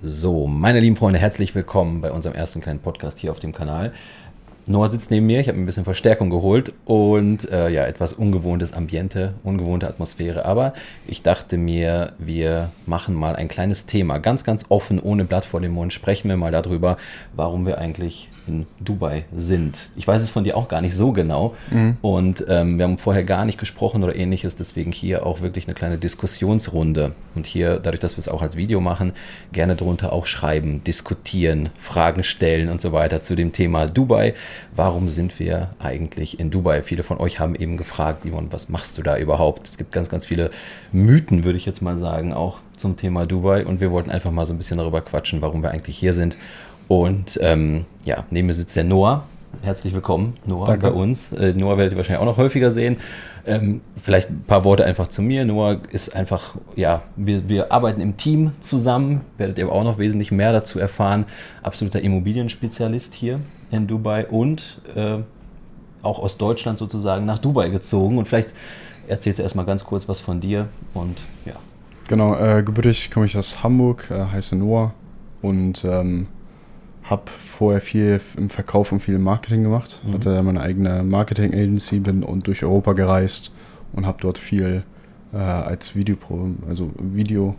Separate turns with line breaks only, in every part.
So, meine lieben Freunde, herzlich willkommen bei unserem ersten kleinen Podcast hier auf dem Kanal. Noah sitzt neben mir, ich habe ein bisschen Verstärkung geholt und äh, ja, etwas ungewohntes Ambiente, ungewohnte Atmosphäre. Aber ich dachte mir, wir machen mal ein kleines Thema, ganz, ganz offen, ohne Blatt vor dem Mund, sprechen wir mal darüber, warum wir eigentlich in Dubai sind. Ich weiß es von dir auch gar nicht so genau mhm. und ähm, wir haben vorher gar nicht gesprochen oder ähnliches, deswegen hier auch wirklich eine kleine Diskussionsrunde. Und hier, dadurch, dass wir es auch als Video machen, gerne drunter auch schreiben, diskutieren, Fragen stellen und so weiter zu dem Thema Dubai. Warum sind wir eigentlich in Dubai? Viele von euch haben eben gefragt, Simon, was machst du da überhaupt? Es gibt ganz, ganz viele Mythen, würde ich jetzt mal sagen, auch zum Thema Dubai und wir wollten einfach mal so ein bisschen darüber quatschen, warum wir eigentlich hier sind und ähm, ja, neben mir sitzt der Noah. Herzlich willkommen, Noah, Danke. bei uns. Äh, Noah werdet ihr wahrscheinlich auch noch häufiger sehen. Ähm, vielleicht ein paar Worte einfach zu mir. Noah ist einfach, ja, wir, wir arbeiten im Team zusammen, werdet ihr auch noch wesentlich mehr dazu erfahren. Absoluter Immobilienspezialist hier in Dubai und äh, auch aus Deutschland sozusagen nach Dubai gezogen. Und vielleicht erzählst du erstmal ganz kurz was von dir und ja.
Genau, äh, gebürtig komme ich aus Hamburg, äh, heiße Noah und ähm, habe vorher viel im Verkauf und viel Marketing gemacht. Mhm. Hatte meine eigene Marketing-Agency, bin und durch Europa gereist und habe dort viel äh, als Videopro, also Video,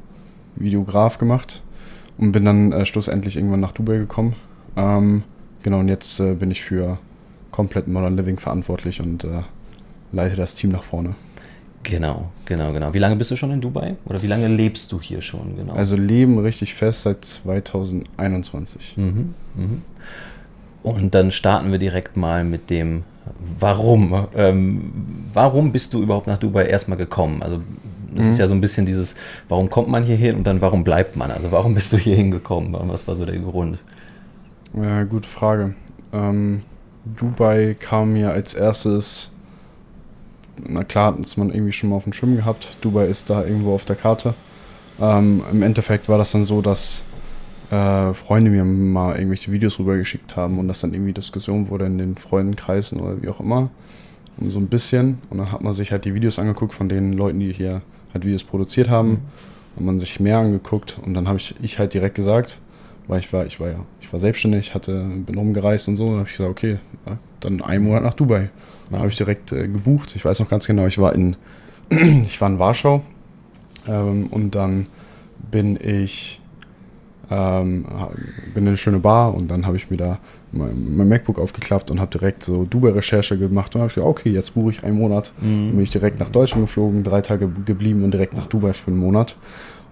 Videograf gemacht und bin dann äh, schlussendlich irgendwann nach Dubai gekommen. Ähm, genau, und jetzt äh, bin ich für komplett Modern Living verantwortlich und äh, leite das Team nach vorne.
Genau, genau, genau. Wie lange bist du schon in Dubai? Oder wie lange lebst du hier schon?
Genau. Also leben richtig fest seit 2021. Mhm,
mhm. Und dann starten wir direkt mal mit dem Warum. Ähm, warum bist du überhaupt nach Dubai erstmal gekommen? Also das mhm. ist ja so ein bisschen dieses, warum kommt man hier hin und dann warum bleibt man? Also warum bist du hier hingekommen? Was war so der Grund?
Ja, gute Frage. Ähm, Dubai kam mir als erstes na klar hat man irgendwie schon mal auf dem Schirm gehabt. Dubai ist da irgendwo auf der Karte. Ähm, Im Endeffekt war das dann so, dass äh, Freunde mir mal irgendwelche Videos rübergeschickt haben und das dann irgendwie Diskussion wurde in den Freundenkreisen oder wie auch immer. Und so ein bisschen. Und dann hat man sich halt die Videos angeguckt von den Leuten, die hier halt Videos produziert haben. Mhm. Hat man sich mehr angeguckt und dann habe ich, ich halt direkt gesagt, weil ich war, ich war ja, ich war selbstständig, hatte, bin rumgereist und so, und habe ich gesagt, okay, dann einen Monat nach Dubai. Ja. Habe ich direkt äh, gebucht. Ich weiß noch ganz genau, ich war in, ich war in Warschau ähm, und dann bin ich ähm, bin in eine schöne Bar und dann habe ich mir da mein, mein, MacBook aufgeklappt und habe direkt so Dubai-Recherche gemacht und habe gesagt, okay, jetzt buche ich einen Monat. Mhm. Dann bin ich direkt nach Deutschland geflogen, drei Tage geblieben und direkt nach Dubai für einen Monat.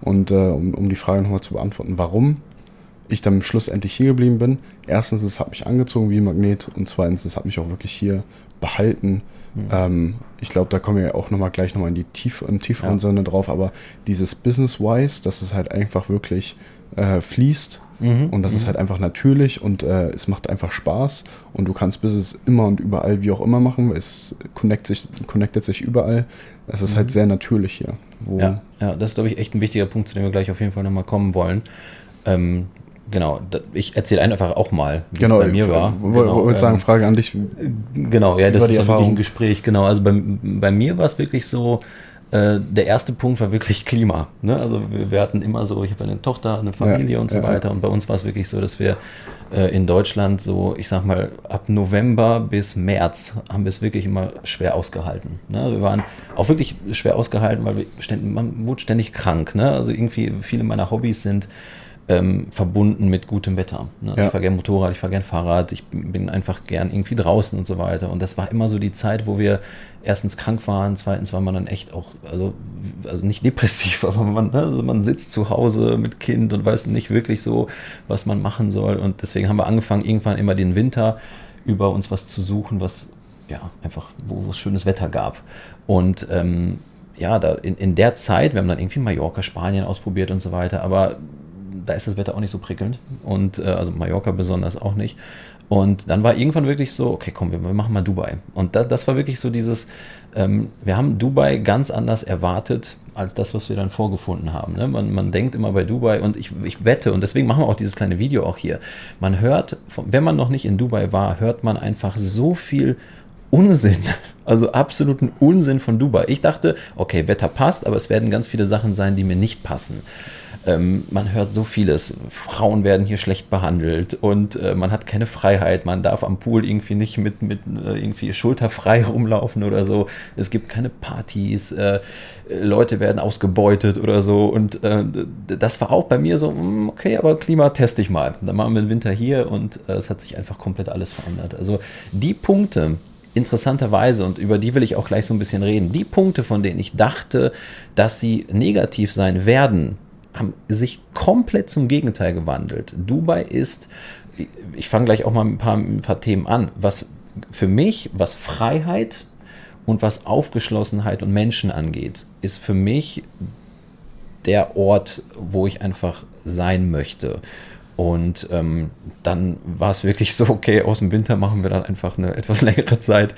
Und äh, um, um die Frage nochmal zu beantworten, warum ich dann schlussendlich hier geblieben bin. Erstens, es hat mich angezogen wie ein Magnet und zweitens, es hat mich auch wirklich hier behalten. Mhm. Ähm, ich glaube, da kommen wir ja auch nochmal gleich nochmal in die Tief in tieferen ja. Sinne drauf, aber dieses Business-wise, dass es halt einfach wirklich äh, fließt mhm. und das mhm. ist halt einfach natürlich und äh, es macht einfach Spaß und du kannst Business immer und überall wie auch immer machen, es connect sich, connectet sich überall. Es ist halt mhm. sehr natürlich hier.
ja, ja, das ist, glaube ich, echt ein wichtiger Punkt, zu dem wir gleich auf jeden Fall nochmal kommen wollen. Ähm, genau, ich erzähle einfach auch mal,
wie genau, es bei mir war. Wollte genau, sagen, ähm, Frage an dich.
Genau, ja, das ist wirklich ein Gespräch, genau. Also bei, bei mir war es wirklich so, äh, der erste Punkt war wirklich Klima. Ne? Also wir, wir, hatten immer so, ich habe eine Tochter, eine Familie ja, und so ja, weiter. Und bei uns war es wirklich so, dass wir äh, in Deutschland so, ich sag mal, ab November bis März haben wir es wirklich immer schwer ausgehalten. Ne? Wir waren auch wirklich schwer ausgehalten, weil wir ständig, man wurde ständig krank. Ne? Also irgendwie viele meiner Hobbys sind ähm, verbunden mit gutem Wetter. Ne? Ja. Ich fahre gerne Motorrad, ich fahre gerne Fahrrad, ich bin einfach gern irgendwie draußen und so weiter. Und das war immer so die Zeit, wo wir erstens krank waren, zweitens war man dann echt auch, also, also nicht depressiv, aber man, ne, also man sitzt zu Hause mit Kind und weiß nicht wirklich so, was man machen soll. Und deswegen haben wir angefangen, irgendwann immer den Winter über uns was zu suchen, was ja einfach, wo, wo es schönes Wetter gab. Und ähm, ja, da in, in der Zeit, wir haben dann irgendwie Mallorca, Spanien ausprobiert und so weiter, aber da ist das Wetter auch nicht so prickelnd und äh, also Mallorca besonders auch nicht. Und dann war irgendwann wirklich so, okay, komm, wir, wir machen mal Dubai. Und da, das war wirklich so dieses, ähm, wir haben Dubai ganz anders erwartet als das, was wir dann vorgefunden haben. Ne? Man, man denkt immer bei Dubai und ich, ich wette, und deswegen machen wir auch dieses kleine Video auch hier. Man hört, wenn man noch nicht in Dubai war, hört man einfach so viel Unsinn, also absoluten Unsinn von Dubai. Ich dachte, okay, Wetter passt, aber es werden ganz viele Sachen sein, die mir nicht passen. Ähm, man hört so vieles. Frauen werden hier schlecht behandelt und äh, man hat keine Freiheit. Man darf am Pool irgendwie nicht mit, mit äh, irgendwie schulterfrei rumlaufen oder so. Es gibt keine Partys. Äh, Leute werden ausgebeutet oder so. Und äh, das war auch bei mir so, hm, okay, aber Klima teste ich mal. Dann machen wir den Winter hier und äh, es hat sich einfach komplett alles verändert. Also die Punkte, interessanterweise, und über die will ich auch gleich so ein bisschen reden, die Punkte, von denen ich dachte, dass sie negativ sein werden, haben sich komplett zum Gegenteil gewandelt. Dubai ist, ich fange gleich auch mal ein paar, ein paar Themen an, was für mich, was Freiheit und was Aufgeschlossenheit und Menschen angeht, ist für mich der Ort, wo ich einfach sein möchte. Und ähm, dann war es wirklich so, okay, aus dem Winter machen wir dann einfach eine etwas längere Zeit.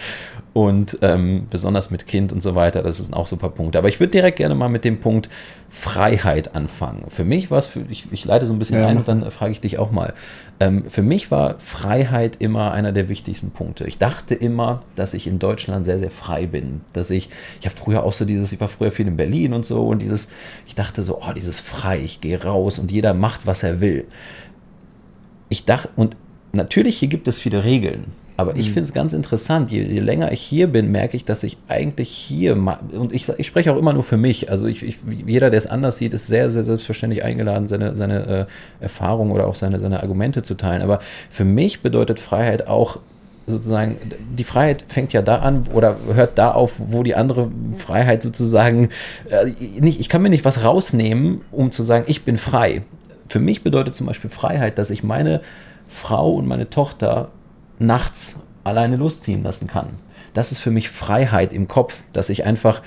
Und ähm, besonders mit Kind und so weiter, das sind auch super Punkte. Aber ich würde direkt gerne mal mit dem Punkt Freiheit anfangen. Für mich war es, ich, ich leite so ein bisschen ja. ein und dann frage ich dich auch mal. Ähm, für mich war Freiheit immer einer der wichtigsten Punkte. Ich dachte immer, dass ich in Deutschland sehr, sehr frei bin. Dass ich, ich habe früher auch so dieses, ich war früher viel in Berlin und so und dieses, ich dachte so, oh, dieses frei, ich gehe raus und jeder macht, was er will ich dachte, und natürlich hier gibt es viele Regeln, aber ich mhm. finde es ganz interessant, je, je, länger ich hier bin, merke ich, dass ich eigentlich hier, und ich, ich spreche auch immer nur für mich, also ich, ich, jeder, der es anders sieht, ist sehr, sehr selbstverständlich eingeladen, seine, seine äh, Erfahrungen oder auch seine, seine Argumente zu teilen. Aber für mich bedeutet Freiheit auch sozusagen, die Freiheit fängt ja da an oder hört da auf, wo die andere Freiheit sozusagen, äh, nicht, ich kann mir nicht was rausnehmen, um zu sagen, ich bin frei. Für mich bedeutet zum Beispiel Freiheit, dass ich meine Frau und meine Tochter nachts alleine losziehen lassen kann. Das ist für mich Freiheit im Kopf, dass ich einfach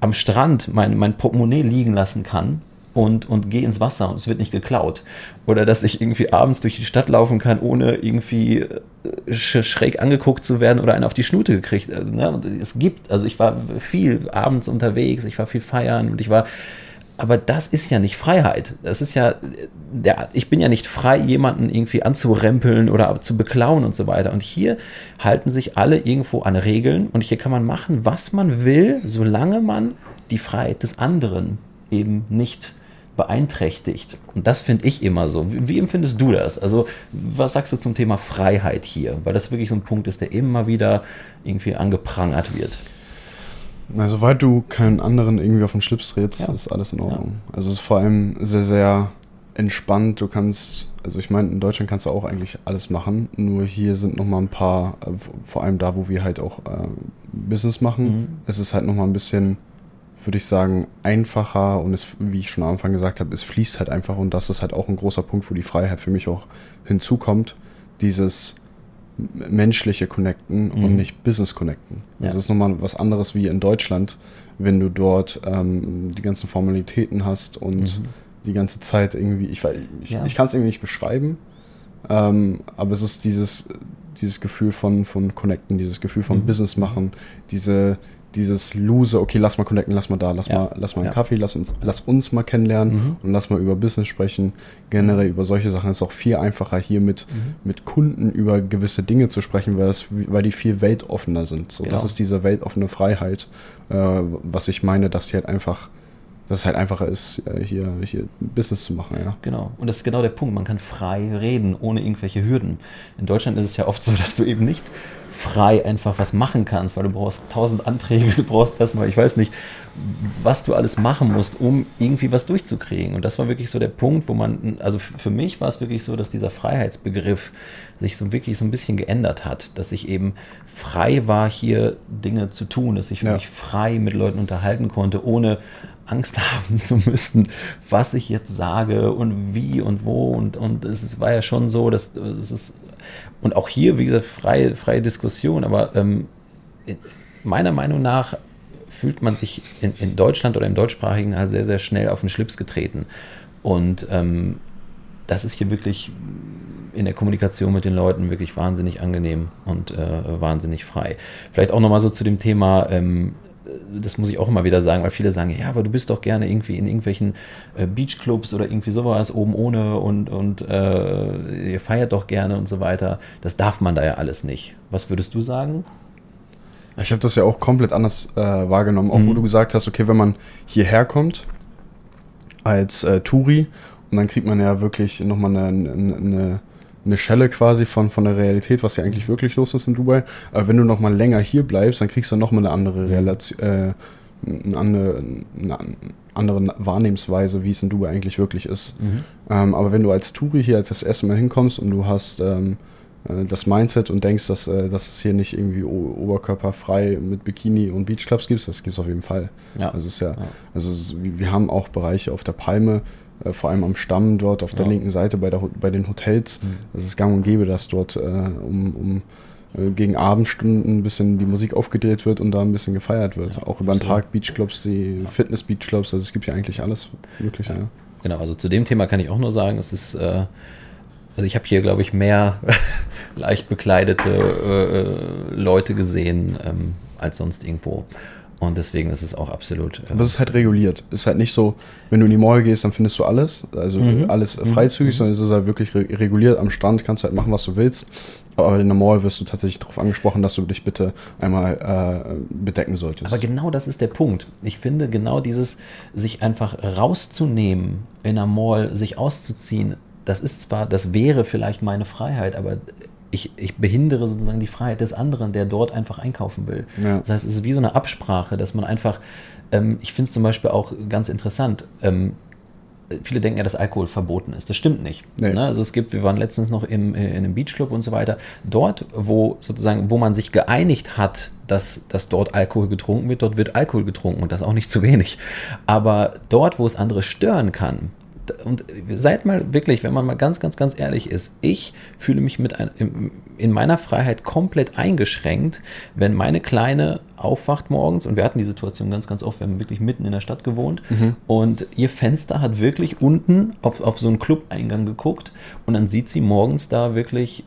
am Strand mein, mein Portemonnaie liegen lassen kann und, und gehe ins Wasser und es wird nicht geklaut. Oder dass ich irgendwie abends durch die Stadt laufen kann, ohne irgendwie äh, schräg angeguckt zu werden oder einen auf die Schnute gekriegt. Äh, ne? Es gibt, also ich war viel abends unterwegs, ich war viel feiern und ich war aber das ist ja nicht Freiheit. Das ist ja, der, ich bin ja nicht frei, jemanden irgendwie anzurempeln oder zu beklauen und so weiter. Und hier halten sich alle irgendwo an Regeln und hier kann man machen, was man will, solange man die Freiheit des anderen eben nicht beeinträchtigt. Und das finde ich immer so. Wie, wie, empfindest du das? Also, was sagst du zum Thema Freiheit hier? Weil das wirklich so ein Punkt ist, der immer wieder irgendwie angeprangert wird.
Na, soweit du keinen anderen irgendwie auf den Schlips trittst, ja. ist alles in Ordnung. Ja. Also es ist vor allem sehr, sehr entspannt. Du kannst, also ich meine, in Deutschland kannst du auch eigentlich alles machen, nur hier sind nochmal ein paar, äh, vor allem da, wo wir halt auch äh, Business machen, mhm. es ist halt nochmal ein bisschen, würde ich sagen, einfacher und es, wie ich schon am Anfang gesagt habe, es fließt halt einfach und das ist halt auch ein großer Punkt, wo die Freiheit für mich auch hinzukommt. Dieses menschliche Connecten mhm. und nicht Business Connecten. Ja. Das ist nochmal was anderes wie in Deutschland, wenn du dort ähm, die ganzen Formalitäten hast und mhm. die ganze Zeit irgendwie, ich, ich, ja. ich kann es irgendwie nicht beschreiben, ähm, aber es ist dieses, dieses Gefühl von, von Connecten, dieses Gefühl von mhm. Business machen, diese, dieses Lose, okay, lass mal connecten, lass mal da, lass ja. mal, lass mal einen ja. Kaffee, lass uns, lass uns mal kennenlernen mhm. und lass mal über Business sprechen. Generell über solche Sachen ist auch viel einfacher, hier mit, mhm. mit Kunden über gewisse Dinge zu sprechen, weil, das, weil die viel weltoffener sind. So, genau. Das ist diese weltoffene Freiheit, äh, was ich meine, dass die halt einfach dass es halt einfacher ist, äh, hier, hier Business zu machen, ja.
Genau. Und das ist genau der Punkt. Man kann frei reden, ohne irgendwelche Hürden. In Deutschland ist es ja oft so, dass du eben nicht frei einfach was machen kannst, weil du brauchst tausend Anträge, du brauchst erstmal, ich weiß nicht, was du alles machen musst, um irgendwie was durchzukriegen. Und das war wirklich so der Punkt, wo man, also für mich war es wirklich so, dass dieser Freiheitsbegriff sich so wirklich so ein bisschen geändert hat, dass ich eben frei war, hier Dinge zu tun, dass ich ja. mich frei mit Leuten unterhalten konnte, ohne Angst haben zu müssen, was ich jetzt sage und wie und wo. Und, und es war ja schon so, dass es ist und auch hier, wie gesagt, freie, freie Diskussion, aber ähm, meiner Meinung nach fühlt man sich in, in, Deutschland oder im Deutschsprachigen halt sehr, sehr schnell auf den Schlips getreten. Und ähm, das ist hier wirklich in der Kommunikation mit den Leuten wirklich wahnsinnig angenehm und äh, wahnsinnig frei. Vielleicht auch nochmal so zu dem Thema ähm, das muss ich auch immer wieder sagen, weil viele sagen, ja, aber du bist doch gerne irgendwie in irgendwelchen äh, Beachclubs oder irgendwie sowas oben ohne und, und äh, ihr feiert doch gerne und so weiter. Das darf man da ja alles nicht. Was würdest du sagen?
Ich habe das ja auch komplett anders äh, wahrgenommen, auch mhm. wo du gesagt hast, okay, wenn man hierher kommt als äh, Touri und dann kriegt man ja wirklich nochmal eine, eine, eine Schelle quasi von, von der Realität, was ja eigentlich wirklich los ist in Dubai. Aber wenn du nochmal länger hier bleibst, dann kriegst du nochmal eine andere Relation, äh, eine andere, eine andere Wahrnehmensweise, wie es in Dubai eigentlich wirklich ist. Mhm. Ähm, aber wenn du als Touri hier als das erste Mal hinkommst und du hast ähm, äh, das Mindset und denkst, dass, äh, dass es hier nicht irgendwie oberkörperfrei mit Bikini und Beachclubs gibt, das gibt es auf jeden Fall. Ja. Also, ist ja, ja. also es, wir haben auch Bereiche auf der Palme, äh, vor allem am Stamm dort auf der ja. linken Seite bei, der, bei den Hotels. Mhm. Das ist gang und gäbe, dass dort äh, um, um äh, gegen Abendstunden ein bisschen die Musik aufgedreht wird und da ein bisschen gefeiert wird. Ja, auch über den Tag Beachclubs, die ja. Fitness-Beachclubs, also es gibt ja eigentlich alles Mögliche. Ja.
Genau, also zu dem Thema kann ich auch nur sagen, es ist, äh, also ich habe hier, glaube ich, mehr leicht bekleidete äh, Leute gesehen ähm, als sonst irgendwo. Und deswegen ist es auch absolut.
Äh Aber es ist halt reguliert. Es ist halt nicht so, wenn du in die Mall gehst, dann findest du alles. Also mhm. alles mhm. freizügig, mhm. sondern es ist halt wirklich re reguliert. Am Strand kannst du halt machen, was du willst. Aber in der Mall wirst du tatsächlich darauf angesprochen, dass du dich bitte einmal äh, bedecken solltest.
Aber genau das ist der Punkt. Ich finde, genau dieses, sich einfach rauszunehmen in der Mall, sich auszuziehen, das ist zwar, das wäre vielleicht meine Freiheit, aber ich, ich behindere sozusagen die Freiheit des anderen, der dort einfach einkaufen will. Ja. Das heißt, es ist wie so eine Absprache, dass man einfach, ähm, ich finde es zum Beispiel auch ganz interessant, ähm, viele denken ja, dass Alkohol verboten ist. Das stimmt nicht. Nee. Ne? Also es gibt, wir waren letztens noch im, äh, in einem Beachclub und so weiter. Dort, wo sozusagen, wo man sich geeinigt hat, dass, dass dort Alkohol getrunken wird, dort wird Alkohol getrunken und das auch nicht zu wenig. Aber dort, wo es andere stören kann, und seid mal wirklich, wenn man mal ganz, ganz, ganz ehrlich ist, ich fühle mich mit ein, in meiner Freiheit komplett eingeschränkt, wenn meine Kleine aufwacht morgens und wir hatten die Situation ganz, ganz oft, wir haben wirklich mitten in der Stadt gewohnt mhm. und ihr Fenster hat wirklich unten auf, auf so einen Club-Eingang geguckt und dann sieht sie morgens da wirklich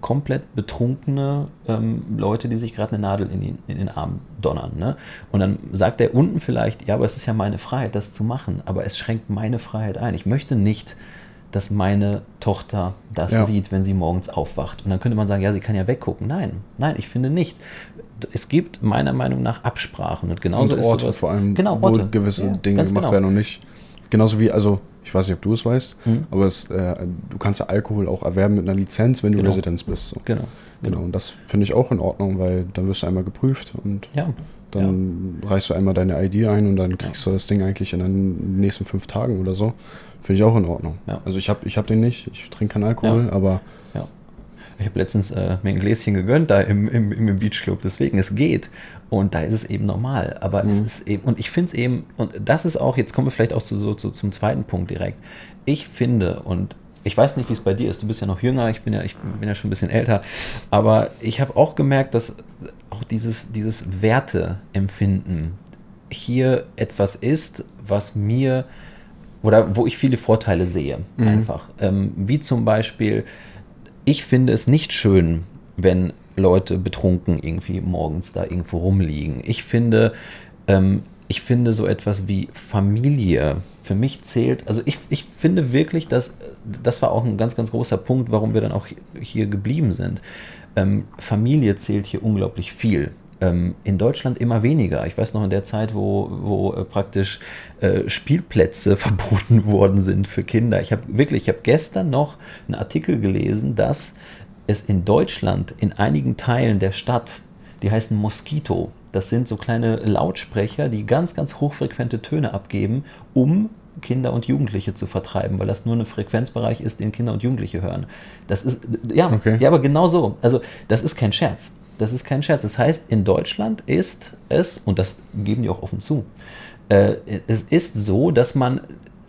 komplett betrunkene ähm, Leute, die sich gerade eine Nadel in, die, in, den Arm donnern. Ne? Und dann sagt er unten vielleicht, ja, aber es ist ja meine Freiheit, das zu machen, aber es schränkt meine Freiheit ein. Ich möchte nicht, dass meine Tochter das ja. sieht, wenn sie morgens aufwacht. Und dann könnte man sagen, ja, sie kann ja weggucken. Nein, nein, ich finde nicht. Es gibt meiner Meinung nach Absprachen und genauso und
Orte ist sowas, vor allem, genau, wo gewisse ja, Dinge gemacht genau. werden und nicht. Genauso wie, also ich weiß nicht, ob du es weißt, mhm. aber es, äh, du kannst ja Alkohol auch erwerben mit einer Lizenz, wenn du genau. Residence bist. So. Genau. Genau, und das finde ich auch in Ordnung, weil dann wirst du einmal geprüft und ja. dann ja. reichst du einmal deine ID ein und dann kriegst ja. du das Ding eigentlich in den nächsten fünf Tagen oder so. Finde ich auch in Ordnung. Also ich habe ich hab den nicht, ich trinke keinen Alkohol, aber.
Ich habe letztens äh, mir ein Gläschen gegönnt da im, im, im Beachclub, deswegen es geht. Und da ist es eben normal. Aber mhm. es ist eben, und ich finde es eben, und das ist auch, jetzt kommen wir vielleicht auch zu, so, zu, zum zweiten Punkt direkt. Ich finde, und ich weiß nicht, wie es bei dir ist, du bist ja noch jünger, ich bin ja, ich bin ja schon ein bisschen älter, aber ich habe auch gemerkt, dass auch dieses, dieses Werteempfinden hier etwas ist, was mir oder wo ich viele Vorteile sehe, mhm. einfach. Ähm, wie zum Beispiel, ich finde es nicht schön, wenn Leute betrunken irgendwie morgens da irgendwo rumliegen. Ich finde, ähm, ich finde so etwas wie Familie für mich zählt, also ich, ich finde wirklich, dass das war auch ein ganz, ganz großer Punkt, warum wir dann auch hier geblieben sind. Ähm, Familie zählt hier unglaublich viel. Ähm, in Deutschland immer weniger. Ich weiß noch in der Zeit, wo, wo äh, praktisch äh, Spielplätze verboten worden sind für Kinder. Ich habe wirklich, ich habe gestern noch einen Artikel gelesen, dass es in Deutschland in einigen Teilen der Stadt, die heißen Mosquito, das sind so kleine Lautsprecher, die ganz, ganz hochfrequente Töne abgeben, um Kinder und Jugendliche zu vertreiben, weil das nur ein Frequenzbereich ist, den Kinder und Jugendliche hören. Das ist, ja, okay. ja, aber genau so. Also, das ist kein Scherz. Das ist kein Scherz. Das heißt, in Deutschland ist es, und das geben die auch offen zu, äh, es ist so, dass man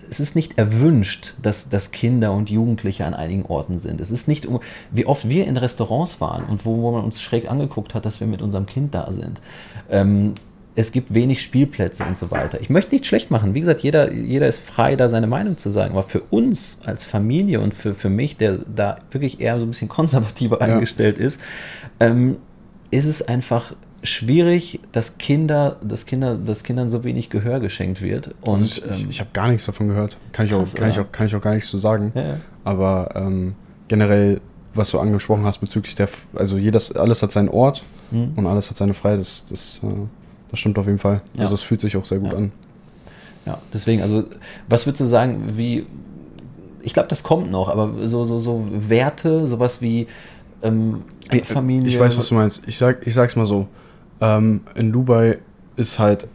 es ist nicht erwünscht, dass, dass Kinder und Jugendliche an einigen Orten sind. Es ist nicht, wie oft wir in Restaurants waren und wo, wo man uns schräg angeguckt hat, dass wir mit unserem Kind da sind. Ähm, es gibt wenig Spielplätze und so weiter. Ich möchte nicht schlecht machen. Wie gesagt, jeder, jeder ist frei, da seine Meinung zu sagen. Aber für uns als Familie und für, für mich, der da wirklich eher so ein bisschen konservativer ja. eingestellt ist, ähm, ist es einfach schwierig, dass Kinder, dass Kinder, dass Kindern so wenig Gehör geschenkt wird. Und
also ich, ähm, ich habe gar nichts davon gehört. Kann ich, krass, auch, kann, ich auch, kann ich auch gar nichts zu sagen. Ja, ja. Aber ähm, generell, was du angesprochen hast bezüglich der, also jedes, alles hat seinen Ort mhm. und alles hat seine Freiheit. Das, das, äh, das stimmt auf jeden Fall. Ja. Also es fühlt sich auch sehr gut an.
Ja, deswegen, also, was würdest du sagen, wie, ich glaube, das kommt noch, aber so, so, so Werte, sowas wie ähm,
Familie. Ich weiß, was du meinst. Ich, sag, ich sag's mal so. Ähm, in Dubai ist halt,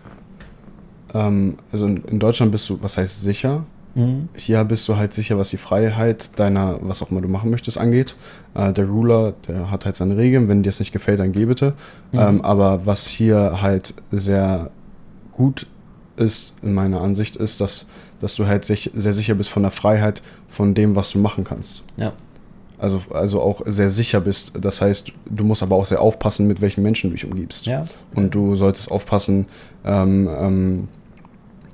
ähm, also in, in, Deutschland bist du, was heißt sicher? Mhm. Hier bist du halt sicher, was die Freiheit deiner, was auch immer du machen möchtest, angeht. Äh, der Ruler, der hat halt seine Regeln. Wenn dir es nicht gefällt, dann geh bitte. Mhm. Ähm, aber was hier halt sehr gut ist, in meiner Ansicht, ist, dass, dass du halt sich, sehr sicher bist von der Freiheit, von dem, was du machen kannst. Ja. Also, also auch sehr sicher bist. Das heißt, du musst aber auch sehr aufpassen, mit welchen Menschen du dich umgibst. Ja. Und du solltest aufpassen, ähm, ähm,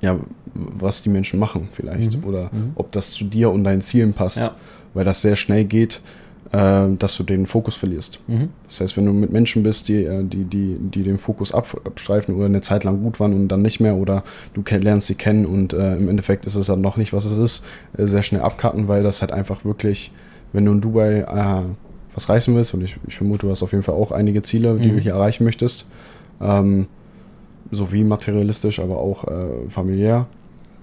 ja, was die Menschen machen vielleicht. Mhm. Oder mhm. ob das zu dir und deinen Zielen passt. Ja. Weil das sehr schnell geht, äh, dass du den Fokus verlierst. Mhm. Das heißt, wenn du mit Menschen bist, die, äh, die, die, die den Fokus ab, abstreifen oder eine Zeit lang gut waren und dann nicht mehr oder du lernst sie kennen und äh, im Endeffekt ist es dann noch nicht, was es ist, äh, sehr schnell abkarten, weil das halt einfach wirklich wenn du in Dubai äh, was reißen willst, und ich, ich, vermute, du hast auf jeden Fall auch einige Ziele, die mhm. du hier erreichen möchtest, ähm, sowie materialistisch, aber auch äh, familiär,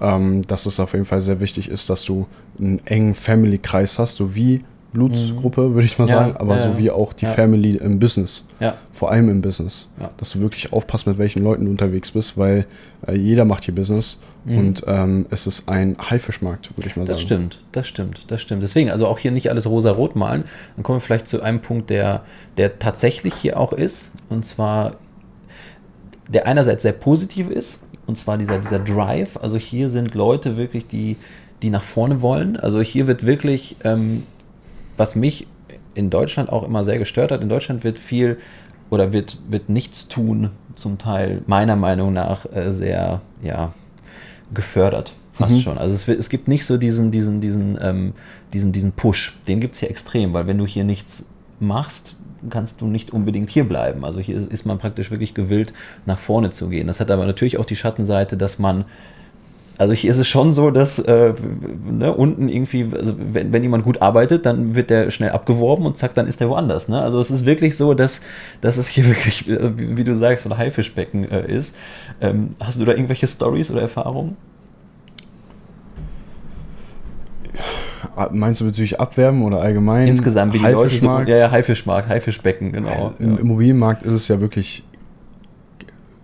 ähm, dass es auf jeden Fall sehr wichtig ist, dass du einen engen Family-Kreis hast, sowie Blutsgruppe, würde ich mal ja, sagen, aber ja, sowie auch die ja. Family im Business. Vor allem im Business. Dass du wirklich aufpasst, mit welchen Leuten du unterwegs bist, weil äh, jeder macht hier Business mhm. und ähm, es ist ein Haifischmarkt, würde ich mal
das
sagen.
Das stimmt, das stimmt, das stimmt. Deswegen, also auch hier nicht alles rosa-rot malen. Dann kommen wir vielleicht zu einem Punkt, der, der tatsächlich hier auch ist, und zwar der einerseits sehr positiv ist, und zwar dieser, dieser Drive. Also hier sind Leute wirklich, die, die nach vorne wollen. Also hier wird wirklich ähm, was mich in Deutschland auch immer sehr gestört hat. In Deutschland wird viel oder wird, wird nichts tun zum Teil meiner Meinung nach äh, sehr ja, gefördert. Fast mhm. schon. Also es, es, gibt nicht so diesen, diesen, diesen, ähm, diesen, diesen Push. Den gibt es hier extrem, weil wenn du hier nichts machst, kannst du nicht unbedingt hier bleiben. Also hier ist man praktisch wirklich gewillt, nach vorne zu gehen. Das hat aber natürlich auch die Schattenseite, dass man also hier ist es schon so, dass äh, ne, unten irgendwie, also wenn, wenn jemand gut arbeitet, dann wird der schnell abgeworben und zack, dann ist der woanders. Ne? Also es ist wirklich so, dass, dass es hier wirklich, äh, wie, wie, du sagst, so ein Haifischbecken äh, ist. Ähm, hast du da irgendwelche Stories oder Erfahrungen?
Meinst du bezüglich Abwerben oder allgemein?
Insgesamt, wie die Leute so, ja, ja, Haifischmarkt, Haifischbecken, genau.
Also Im ja. Immobilienmarkt ist es ja wirklich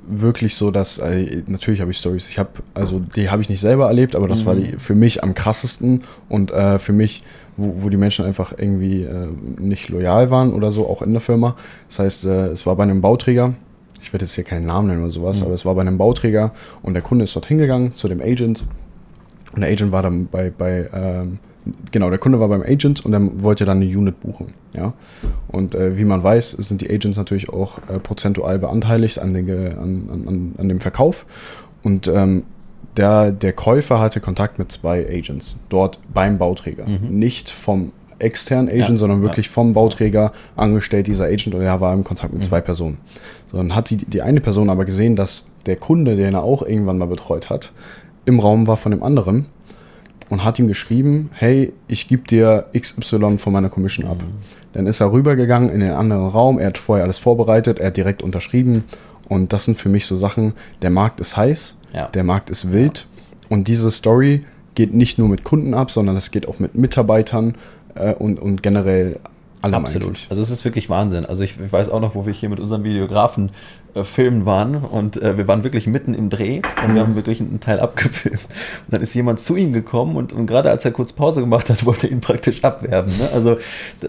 wirklich so, dass äh, natürlich habe ich Stories. Ich habe also die habe ich nicht selber erlebt, aber das mhm. war die, für mich am krassesten und äh, für mich, wo, wo die Menschen einfach irgendwie äh, nicht loyal waren oder so, auch in der Firma. Das heißt, äh, es war bei einem Bauträger. Ich werde jetzt hier keinen Namen nennen oder sowas, mhm. aber es war bei einem Bauträger und der Kunde ist dort hingegangen zu dem Agent und der Agent war dann bei bei ähm, genau, der Kunde war beim Agent und er wollte dann eine Unit buchen. Ja? Und äh, wie man weiß, sind die Agents natürlich auch äh, prozentual beanteiligt an, den, an, an, an dem Verkauf. Und ähm, der, der Käufer hatte Kontakt mit zwei Agents dort beim Bauträger. Mhm. Nicht vom externen Agent, ja, sondern wirklich ja. vom Bauträger angestellt, dieser Agent, und er war im Kontakt mit mhm. zwei Personen. So, dann hat die, die eine Person aber gesehen, dass der Kunde, den er auch irgendwann mal betreut hat, im Raum war von dem anderen und hat ihm geschrieben, hey, ich gebe dir XY von meiner Commission ab. Mhm. Dann ist er rübergegangen in den anderen Raum, er hat vorher alles vorbereitet, er hat direkt unterschrieben und das sind für mich so Sachen, der Markt ist heiß, ja. der Markt ist wild ja. und diese Story geht nicht nur mit Kunden ab, sondern es geht auch mit Mitarbeitern äh, und, und generell
allem Absolut. Eigentlich. Also es ist wirklich Wahnsinn. Also ich, ich, weiß auch noch, wo wir hier mit unserem Videografen äh, filmen waren und äh, wir waren wirklich mitten im Dreh und wir haben wirklich einen Teil abgefilmt. Und dann ist jemand zu ihm gekommen und, und gerade als er kurz Pause gemacht hat, wollte er ihn praktisch abwerben. Ne? Also,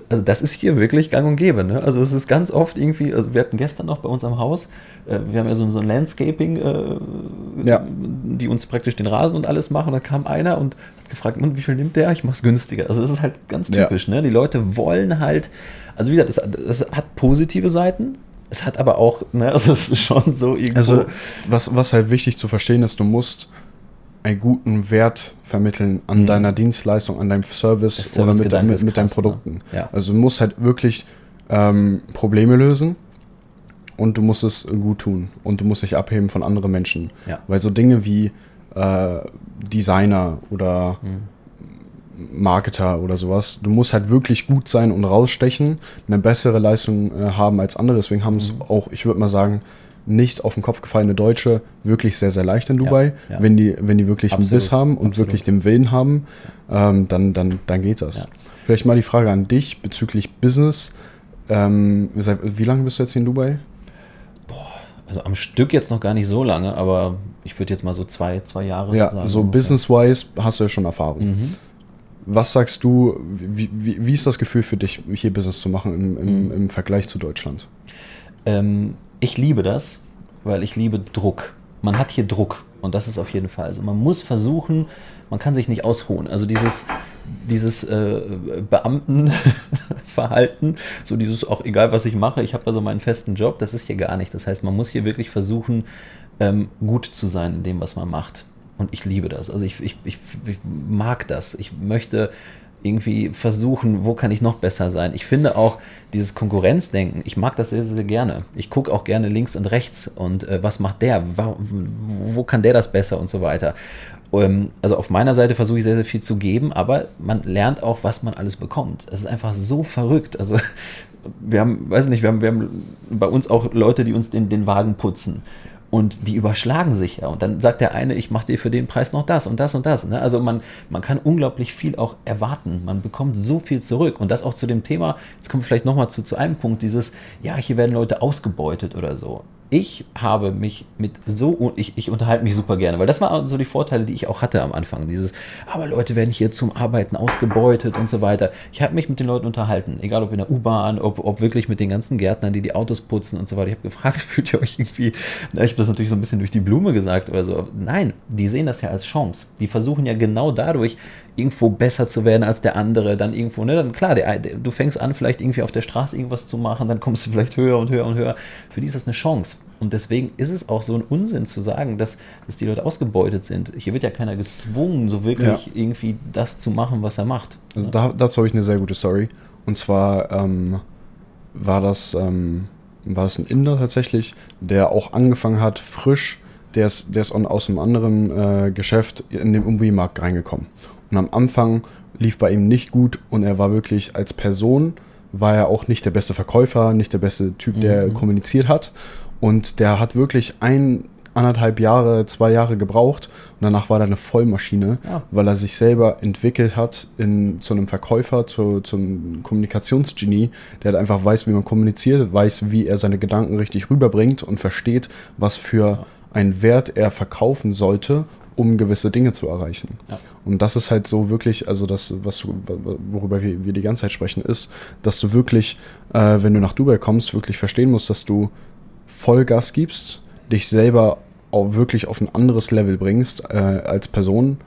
also das ist hier wirklich gang und gäbe. Ne? Also es ist ganz oft irgendwie, also wir hatten gestern noch bei uns am Haus, äh, wir haben ja so, so ein Landscaping, äh, ja. die uns praktisch den Rasen und alles machen. Und da kam einer und gefragt, und wie viel nimmt der? Ich mach's günstiger. Also das ist halt ganz typisch. Ja. Ne? Die Leute wollen halt, also wie gesagt, es, es hat positive Seiten, es hat aber auch, ne, also es ist schon so
irgendwo. Also, was, was halt wichtig zu verstehen ist, du musst einen guten Wert vermitteln an mhm. deiner Dienstleistung, an deinem Service, Service oder mit, mit, mit deinen ne? Produkten. Ne? Ja. Also du musst halt wirklich ähm, Probleme lösen und du musst es gut tun und du musst dich abheben von anderen Menschen. Ja. Weil so Dinge wie äh, Designer oder mhm Marketer oder sowas. Du musst halt wirklich gut sein und rausstechen, eine bessere Leistung äh, haben als andere. Deswegen haben es mhm. auch, ich würde mal sagen, nicht auf den Kopf gefallene Deutsche wirklich sehr, sehr leicht in Dubai. Ja, ja. Wenn, die, wenn die wirklich Absolut. einen Biss haben und Absolut. wirklich den Willen haben, ähm, dann, dann, dann geht das. Ja. Vielleicht mal die Frage an dich bezüglich Business. Ähm, wie lange bist du jetzt hier in Dubai?
Also am Stück jetzt noch gar nicht so lange, aber ich würde jetzt mal so zwei, zwei Jahre
ja, sagen. So business-wise hast du ja schon Erfahrung. Mhm. Was sagst du, wie, wie, wie, ist das Gefühl für dich, hier Business zu machen im, im, mhm. im Vergleich zu Deutschland?
Ähm, ich liebe das, weil ich liebe Druck. Man hat hier Druck und das ist auf jeden Fall. Also man muss versuchen, man kann sich nicht ausruhen. Also dieses, dieses äh, Beamtenverhalten, so dieses auch egal was ich mache, ich habe also meinen festen Job, das ist hier gar nicht. Das heißt, man muss hier wirklich versuchen, ähm, gut zu sein in dem, was man macht. Und ich liebe das. Also ich, ich, ich, ich mag das. Ich möchte irgendwie versuchen, wo kann ich noch besser sein. Ich finde auch dieses Konkurrenzdenken, ich mag das sehr, sehr gerne. Ich gucke auch gerne links und rechts und äh, was macht der, wo, wo, kann der das besser und so weiter. Ähm, also auf meiner Seite versuche ich sehr, sehr viel zu geben, aber man lernt auch, was man alles bekommt. Es ist einfach so verrückt. Also wir haben, weiß nicht, wir haben, wir haben bei uns auch Leute, die uns den, den Wagen putzen. Und die überschlagen sich ja. Und dann sagt der eine, ich mache dir für den Preis noch das und das und das. Ne? Also man, man kann unglaublich viel auch erwarten. Man bekommt so viel zurück. Und das auch zu dem Thema, jetzt kommen wir vielleicht nochmal zu, zu einem Punkt, dieses, ja, hier werden Leute ausgebeutet oder so ich habe mich mit so, ich, ich unterhalte mich super gerne, weil das waren so die Vorteile, die ich auch hatte am Anfang. Dieses, aber Leute werden hier zum Arbeiten ausgebeutet und so weiter. Ich habe mich mit den Leuten unterhalten, egal ob in der U-Bahn, ob, ob wirklich mit den ganzen Gärtnern, die die Autos putzen und so weiter. Ich habe gefragt, fühlt ihr euch irgendwie, na, ich habe das natürlich so ein bisschen durch die Blume gesagt oder so. Nein, die sehen das ja als Chance. Die versuchen ja genau dadurch, irgendwo besser zu werden als der andere, dann irgendwo, ne, dann klar, der, der, du fängst an, vielleicht irgendwie auf der Straße irgendwas zu machen, dann kommst du vielleicht höher und höher und höher. Für die ist das eine Chance. Und deswegen ist es auch so ein Unsinn zu sagen, dass, dass die Leute ausgebeutet sind. Hier wird ja keiner gezwungen, so wirklich ja. irgendwie das zu machen, was er macht.
Also da, dazu habe ich eine sehr gute Story. Und zwar ähm, war das ähm, war es ein Inder tatsächlich, der auch angefangen hat, frisch, der ist, der ist aus einem anderen äh, Geschäft in den Immobilienmarkt reingekommen. Und am Anfang lief bei ihm nicht gut und er war wirklich als Person, war er auch nicht der beste Verkäufer, nicht der beste Typ, der mhm. kommuniziert hat. Und der hat wirklich ein, anderthalb Jahre, zwei Jahre gebraucht und danach war er eine Vollmaschine, ja. weil er sich selber entwickelt hat in, zu einem Verkäufer, zu, zum Kommunikationsgenie, der halt einfach weiß, wie man kommuniziert, weiß, wie er seine Gedanken richtig rüberbringt und versteht, was für einen Wert er verkaufen sollte, um gewisse Dinge zu erreichen. Ja. Und das ist halt so wirklich, also das, was du, worüber wir, wir die ganze Zeit sprechen, ist, dass du wirklich, äh, wenn du nach Dubai kommst, wirklich verstehen musst, dass du Vollgas gibst, dich selber auch wirklich auf ein anderes Level bringst äh, als Person,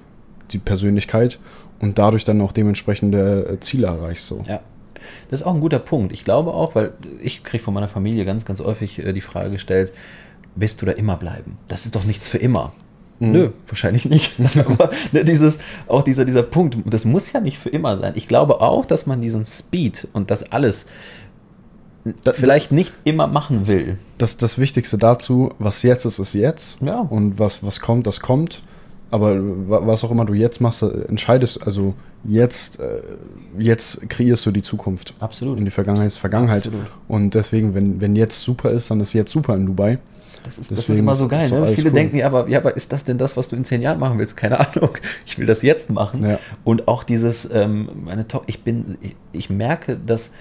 die Persönlichkeit und dadurch dann auch dementsprechende äh, Ziele erreichst. So.
Ja. Das ist auch ein guter Punkt. Ich glaube auch, weil ich kriege von meiner Familie ganz, ganz häufig äh, die Frage gestellt, wirst du da immer bleiben? Das ist doch nichts für immer. Mhm. Nö, wahrscheinlich nicht. Aber ne, dieses, auch dieser, dieser Punkt, das muss ja nicht für immer sein. Ich glaube auch, dass man diesen Speed und das alles da, vielleicht nicht immer machen will.
Das, das Wichtigste dazu, was jetzt ist, ist jetzt.
Ja.
Und was, was kommt, das kommt. Aber was auch immer du jetzt machst, entscheidest, also jetzt, äh, jetzt kreierst du die Zukunft.
Absolut.
Und die Vergangenheit ist Vergangenheit. Absolut. Und deswegen, wenn, wenn jetzt super ist, dann ist jetzt super in Dubai.
Das ist, das ist immer so geil. Ne? Viele cool. denken, ja aber, ja, aber ist das denn das, was du in zehn Jahren machen willst? Keine Ahnung. Ich will das jetzt machen. Ja. Und auch dieses, ähm, meine Tochter, ich bin, ich, ich, merke, dass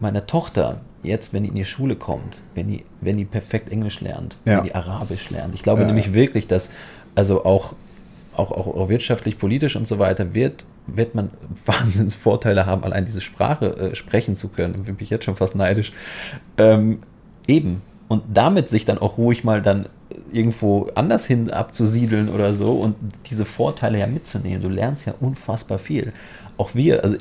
meine Tochter jetzt, wenn die in die Schule kommt, wenn die, wenn die perfekt Englisch lernt, ja. wenn die Arabisch lernt. Ich glaube ja. nämlich wirklich, dass also auch auch, auch, auch, wirtschaftlich, politisch und so weiter, wird, wird man Wahnsinnsvorteile haben, allein diese Sprache äh, sprechen zu können. Bin ich jetzt schon fast neidisch. Ähm, eben, und damit sich dann auch ruhig mal dann irgendwo anders hin abzusiedeln oder so und diese Vorteile ja mitzunehmen. Du lernst ja unfassbar viel. Auch wir, also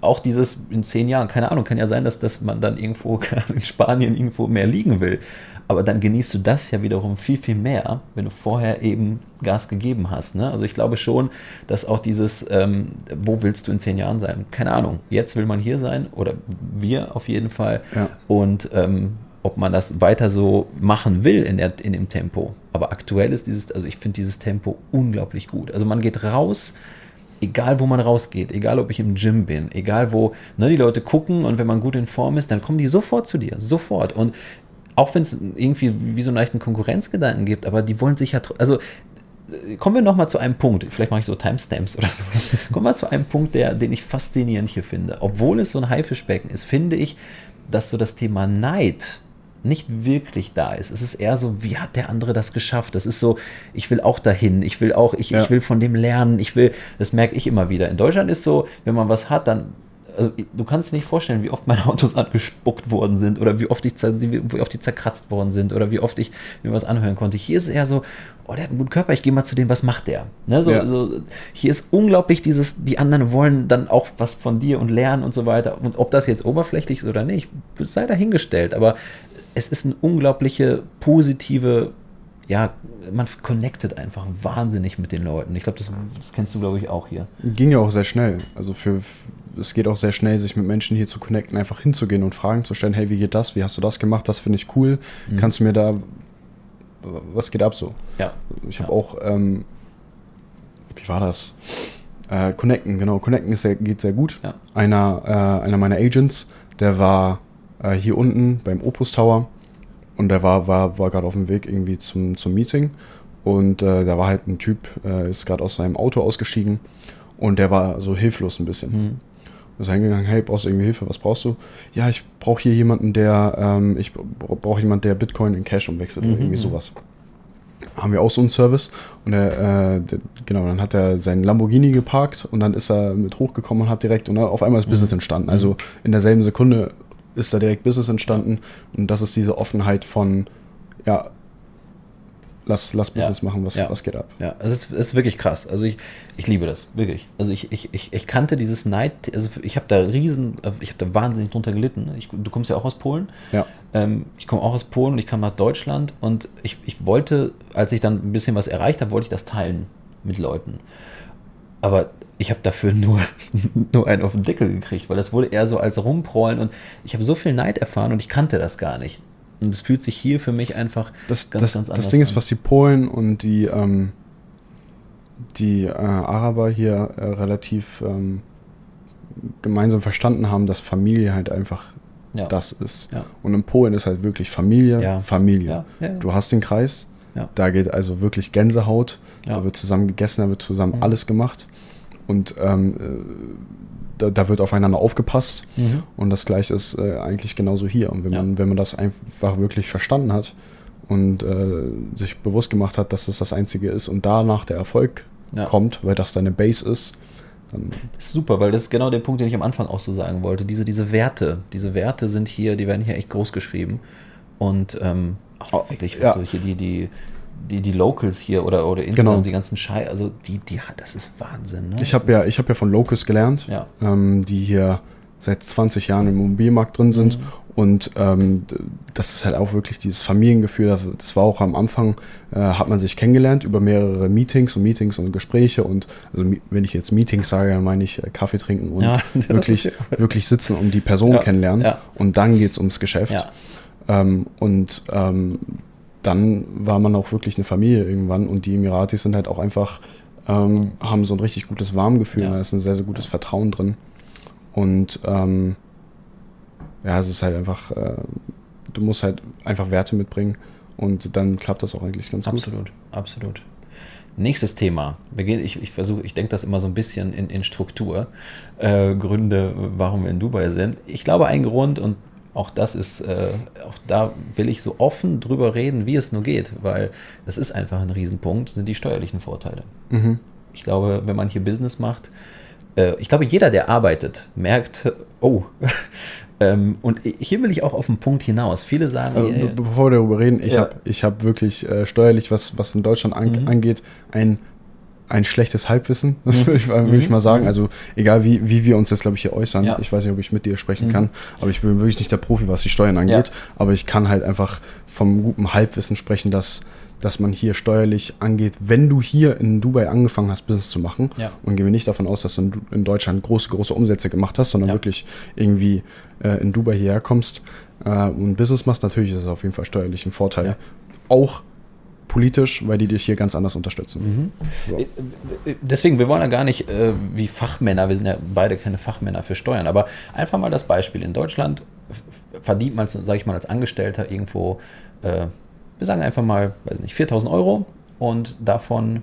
auch dieses in zehn Jahren, keine Ahnung, kann ja sein, dass, dass man dann irgendwo in Spanien irgendwo mehr liegen will. Aber dann genießt du das ja wiederum viel, viel mehr, wenn du vorher eben Gas gegeben hast. Ne? Also ich glaube schon, dass auch dieses, ähm, wo willst du in zehn Jahren sein? Keine Ahnung. Jetzt will man hier sein oder wir auf jeden Fall. Ja. Und ähm, ob man das weiter so machen will in, der, in dem Tempo. Aber aktuell ist dieses, also ich finde dieses Tempo unglaublich gut. Also man geht raus, egal wo man rausgeht, egal ob ich im Gym bin, egal wo ne, die Leute gucken und wenn man gut in Form ist, dann kommen die sofort zu dir, sofort. Und auch wenn es irgendwie wie so einen leichten Konkurrenzgedanken gibt, aber die wollen sich ja, also kommen wir nochmal zu einem Punkt, vielleicht mache ich so Timestamps oder so, kommen wir zu einem Punkt, der, den ich faszinierend hier finde. Obwohl es so ein Haifischbecken ist, finde ich, dass so das Thema Neid nicht wirklich da ist. Es ist eher so, wie hat der andere das geschafft? Das ist so, ich will auch dahin, ich will auch, ich, ja. ich will von dem lernen, ich will, das merke ich immer wieder. In Deutschland ist so, wenn man was hat, dann also du kannst dir nicht vorstellen, wie oft meine Autos angespuckt worden sind oder wie oft, ich, wie oft die zerkratzt worden sind oder wie oft ich mir was anhören konnte. Hier ist es eher so, oh, der hat einen guten Körper, ich gehe mal zu dem, was macht der? Ne, so, ja. so, hier ist unglaublich dieses, die anderen wollen dann auch was von dir und lernen und so weiter. Und ob das jetzt oberflächlich ist oder nicht, sei dahingestellt. Aber es ist eine unglaubliche positive ja, man connectet einfach wahnsinnig mit den Leuten. Ich glaube, das, das, kennst du, glaube ich, auch hier.
Ging ja auch sehr schnell. Also für, es geht auch sehr schnell, sich mit Menschen hier zu connecten, einfach hinzugehen und Fragen zu stellen, hey, wie geht das? Wie hast du das gemacht? Das finde ich cool. Mhm. Kannst du mir da, was geht ab so?
Ja.
Ich habe ja. auch, ähm, wie war das? Äh, connecten, genau. Connecten sehr, geht sehr gut. Ja. Einer, äh, einer meiner Agents, der war äh, hier unten beim Opus Tower und der war, war, war gerade auf dem Weg irgendwie zum, zum Meeting und äh, da war halt ein Typ, äh, ist gerade aus seinem Auto ausgestiegen und der war so hilflos ein bisschen. Mhm. Ist hingegangen, hey, brauchst du irgendwie Hilfe? Was brauchst du? Ja, ich brauche hier jemanden, der, ähm, ich brauche jemanden, der Bitcoin in Cash umwechselt mhm. oder irgendwie sowas. Haben wir auch so einen Service und er, äh, der, genau, dann hat er seinen Lamborghini geparkt und dann ist er mit hochgekommen und hat direkt und auf einmal ist mhm. Business entstanden. Also mhm. in derselben Sekunde ist da direkt Business entstanden und das ist diese Offenheit von, ja, lass, lass Business ja. machen, was, ja. was geht ab.
Ja, es ist, es ist wirklich krass. Also ich, ich liebe das, wirklich. Also ich, ich, ich, ich kannte dieses Neid, also ich habe da riesen, ich habe da wahnsinnig drunter gelitten. Ich, du kommst ja auch aus Polen.
Ja.
Ähm, ich komme auch aus Polen und ich kam nach Deutschland und ich, ich wollte, als ich dann ein bisschen was erreicht habe, wollte ich das teilen mit Leuten. Aber ich habe dafür nur, nur einen auf den Deckel gekriegt, weil das wurde eher so als rumprollen und ich habe so viel Neid erfahren und ich kannte das gar nicht. Und es fühlt sich hier für mich einfach
das, ganz, das, ganz anders Das Ding an. ist, was die Polen und die, ähm, die äh, Araber hier äh, relativ ähm, gemeinsam verstanden haben, dass Familie halt einfach ja. das ist. Ja. Und in Polen ist halt wirklich Familie, ja. Familie. Du hast den Kreis, da geht also wirklich Gänsehaut, da wird zusammen gegessen, da wird zusammen mhm. alles gemacht. Und ähm, äh, da, da, wird aufeinander aufgepasst. Mhm. Und das gleiche ist äh, eigentlich genauso hier. Und wenn, ja. man, wenn man das einfach wirklich verstanden hat und äh, sich bewusst gemacht hat, dass das das Einzige ist und danach der Erfolg ja. kommt, weil das deine Base ist,
dann das ist super, weil das ist genau der Punkt, den ich am Anfang auch so sagen wollte. Diese, diese Werte, diese Werte sind hier, die werden hier echt groß geschrieben. Und ähm, auch wirklich ja. solche, die, die die, die Locals hier oder, oder insgesamt genau. die ganzen Schei, also die, die, das ist Wahnsinn. Ne?
Ich habe ja, hab ja von Locals gelernt,
ja.
ähm, die hier seit 20 Jahren im Immobilienmarkt drin sind. Mhm. Und ähm, das ist halt auch wirklich dieses Familiengefühl. Das war auch am Anfang, äh, hat man sich kennengelernt über mehrere Meetings und Meetings und Gespräche. Und also wenn ich jetzt Meetings sage, dann meine ich äh, Kaffee trinken und ja, wirklich, wirklich sitzen und die Person ja, kennenlernen. Ja. Und dann geht es ums Geschäft. Ähm, und ähm, dann war man auch wirklich eine Familie irgendwann und die Emiratis sind halt auch einfach, ähm, haben so ein richtig gutes Warmgefühl, ja. da ist ein sehr, sehr gutes Vertrauen drin. Und ähm, ja, es ist halt einfach, äh, du musst halt einfach Werte mitbringen und dann klappt das auch eigentlich ganz
absolut, gut. Absolut, absolut. Nächstes Thema. Ich, ich versuche, ich denke das immer so ein bisschen in, in Struktur. Äh, Gründe, warum wir in Dubai sind. Ich glaube, ein Grund, und auch das ist, äh, auch da will ich so offen drüber reden, wie es nur geht, weil das ist einfach ein Riesenpunkt, sind die steuerlichen Vorteile. Mhm. Ich glaube, wenn man hier Business macht, äh, ich glaube, jeder, der arbeitet, merkt, oh, ähm, und hier will ich auch auf den Punkt hinaus. Viele sagen. Also,
äh, bevor wir darüber reden, ich ja. habe hab wirklich äh, steuerlich, was, was in Deutschland an, mhm. angeht, ein ein schlechtes Halbwissen, mhm. würde ich, mal sagen. Mhm. Also egal wie, wie wir uns jetzt, glaube ich, hier äußern. Ja. Ich weiß nicht, ob ich mit dir sprechen mhm. kann, aber ich bin wirklich nicht der Profi, was die Steuern angeht. Ja. Aber ich kann halt einfach vom guten Halbwissen sprechen, dass, dass man hier steuerlich angeht, wenn du hier in Dubai angefangen hast, Business zu machen. Ja. Und gehen wir nicht davon aus, dass du in, Deutschland große, große Umsätze gemacht hast, sondern wirklich irgendwie äh, in Dubai hierher kommst äh, und Business machst. Natürlich ist es auf jeden Fall steuerlich ein Vorteil. Auch politisch, weil die dich hier ganz anders unterstützen. Mhm.
So. Äh, äh, deswegen, wir wollen ja gar nicht äh, wie Fachmänner, wir sind ja beide keine Fachmänner für Steuern, aber einfach mal das Beispiel. In Deutschland verdient man, sage ich mal, als Angestellter irgendwo, äh, wir sagen einfach mal, weiß nicht, 4000 Euro und davon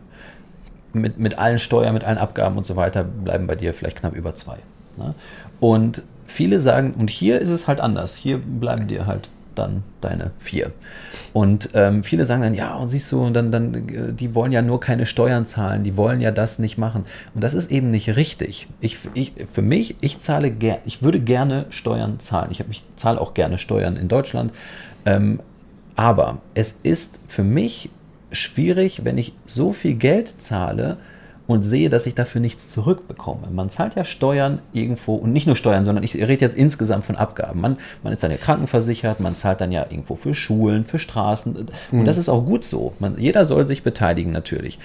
mit, mit allen Steuern, mit allen Abgaben und so weiter bleiben bei dir vielleicht knapp über zwei. Ne? Und viele sagen, und hier ist es halt anders, hier bleiben dir halt dann deine vier. Und ähm, viele sagen dann, ja, und siehst du, dann, dann, äh, die wollen ja nur keine Steuern zahlen, die wollen ja das nicht machen. Und das ist eben nicht richtig. Ich, ich, für mich, ich zahle ger ich würde gerne Steuern zahlen. Ich, ich zahle auch gerne Steuern in Deutschland. Ähm, aber es ist für mich schwierig, wenn ich so viel Geld zahle und sehe, dass ich dafür nichts zurückbekomme. Man zahlt ja Steuern irgendwo und nicht nur Steuern, sondern ich rede jetzt insgesamt von Abgaben. Man, man ist dann ja krankenversichert, man zahlt dann ja irgendwo für Schulen, für Straßen und mhm. das ist auch gut so. Man, jeder soll sich beteiligen natürlich.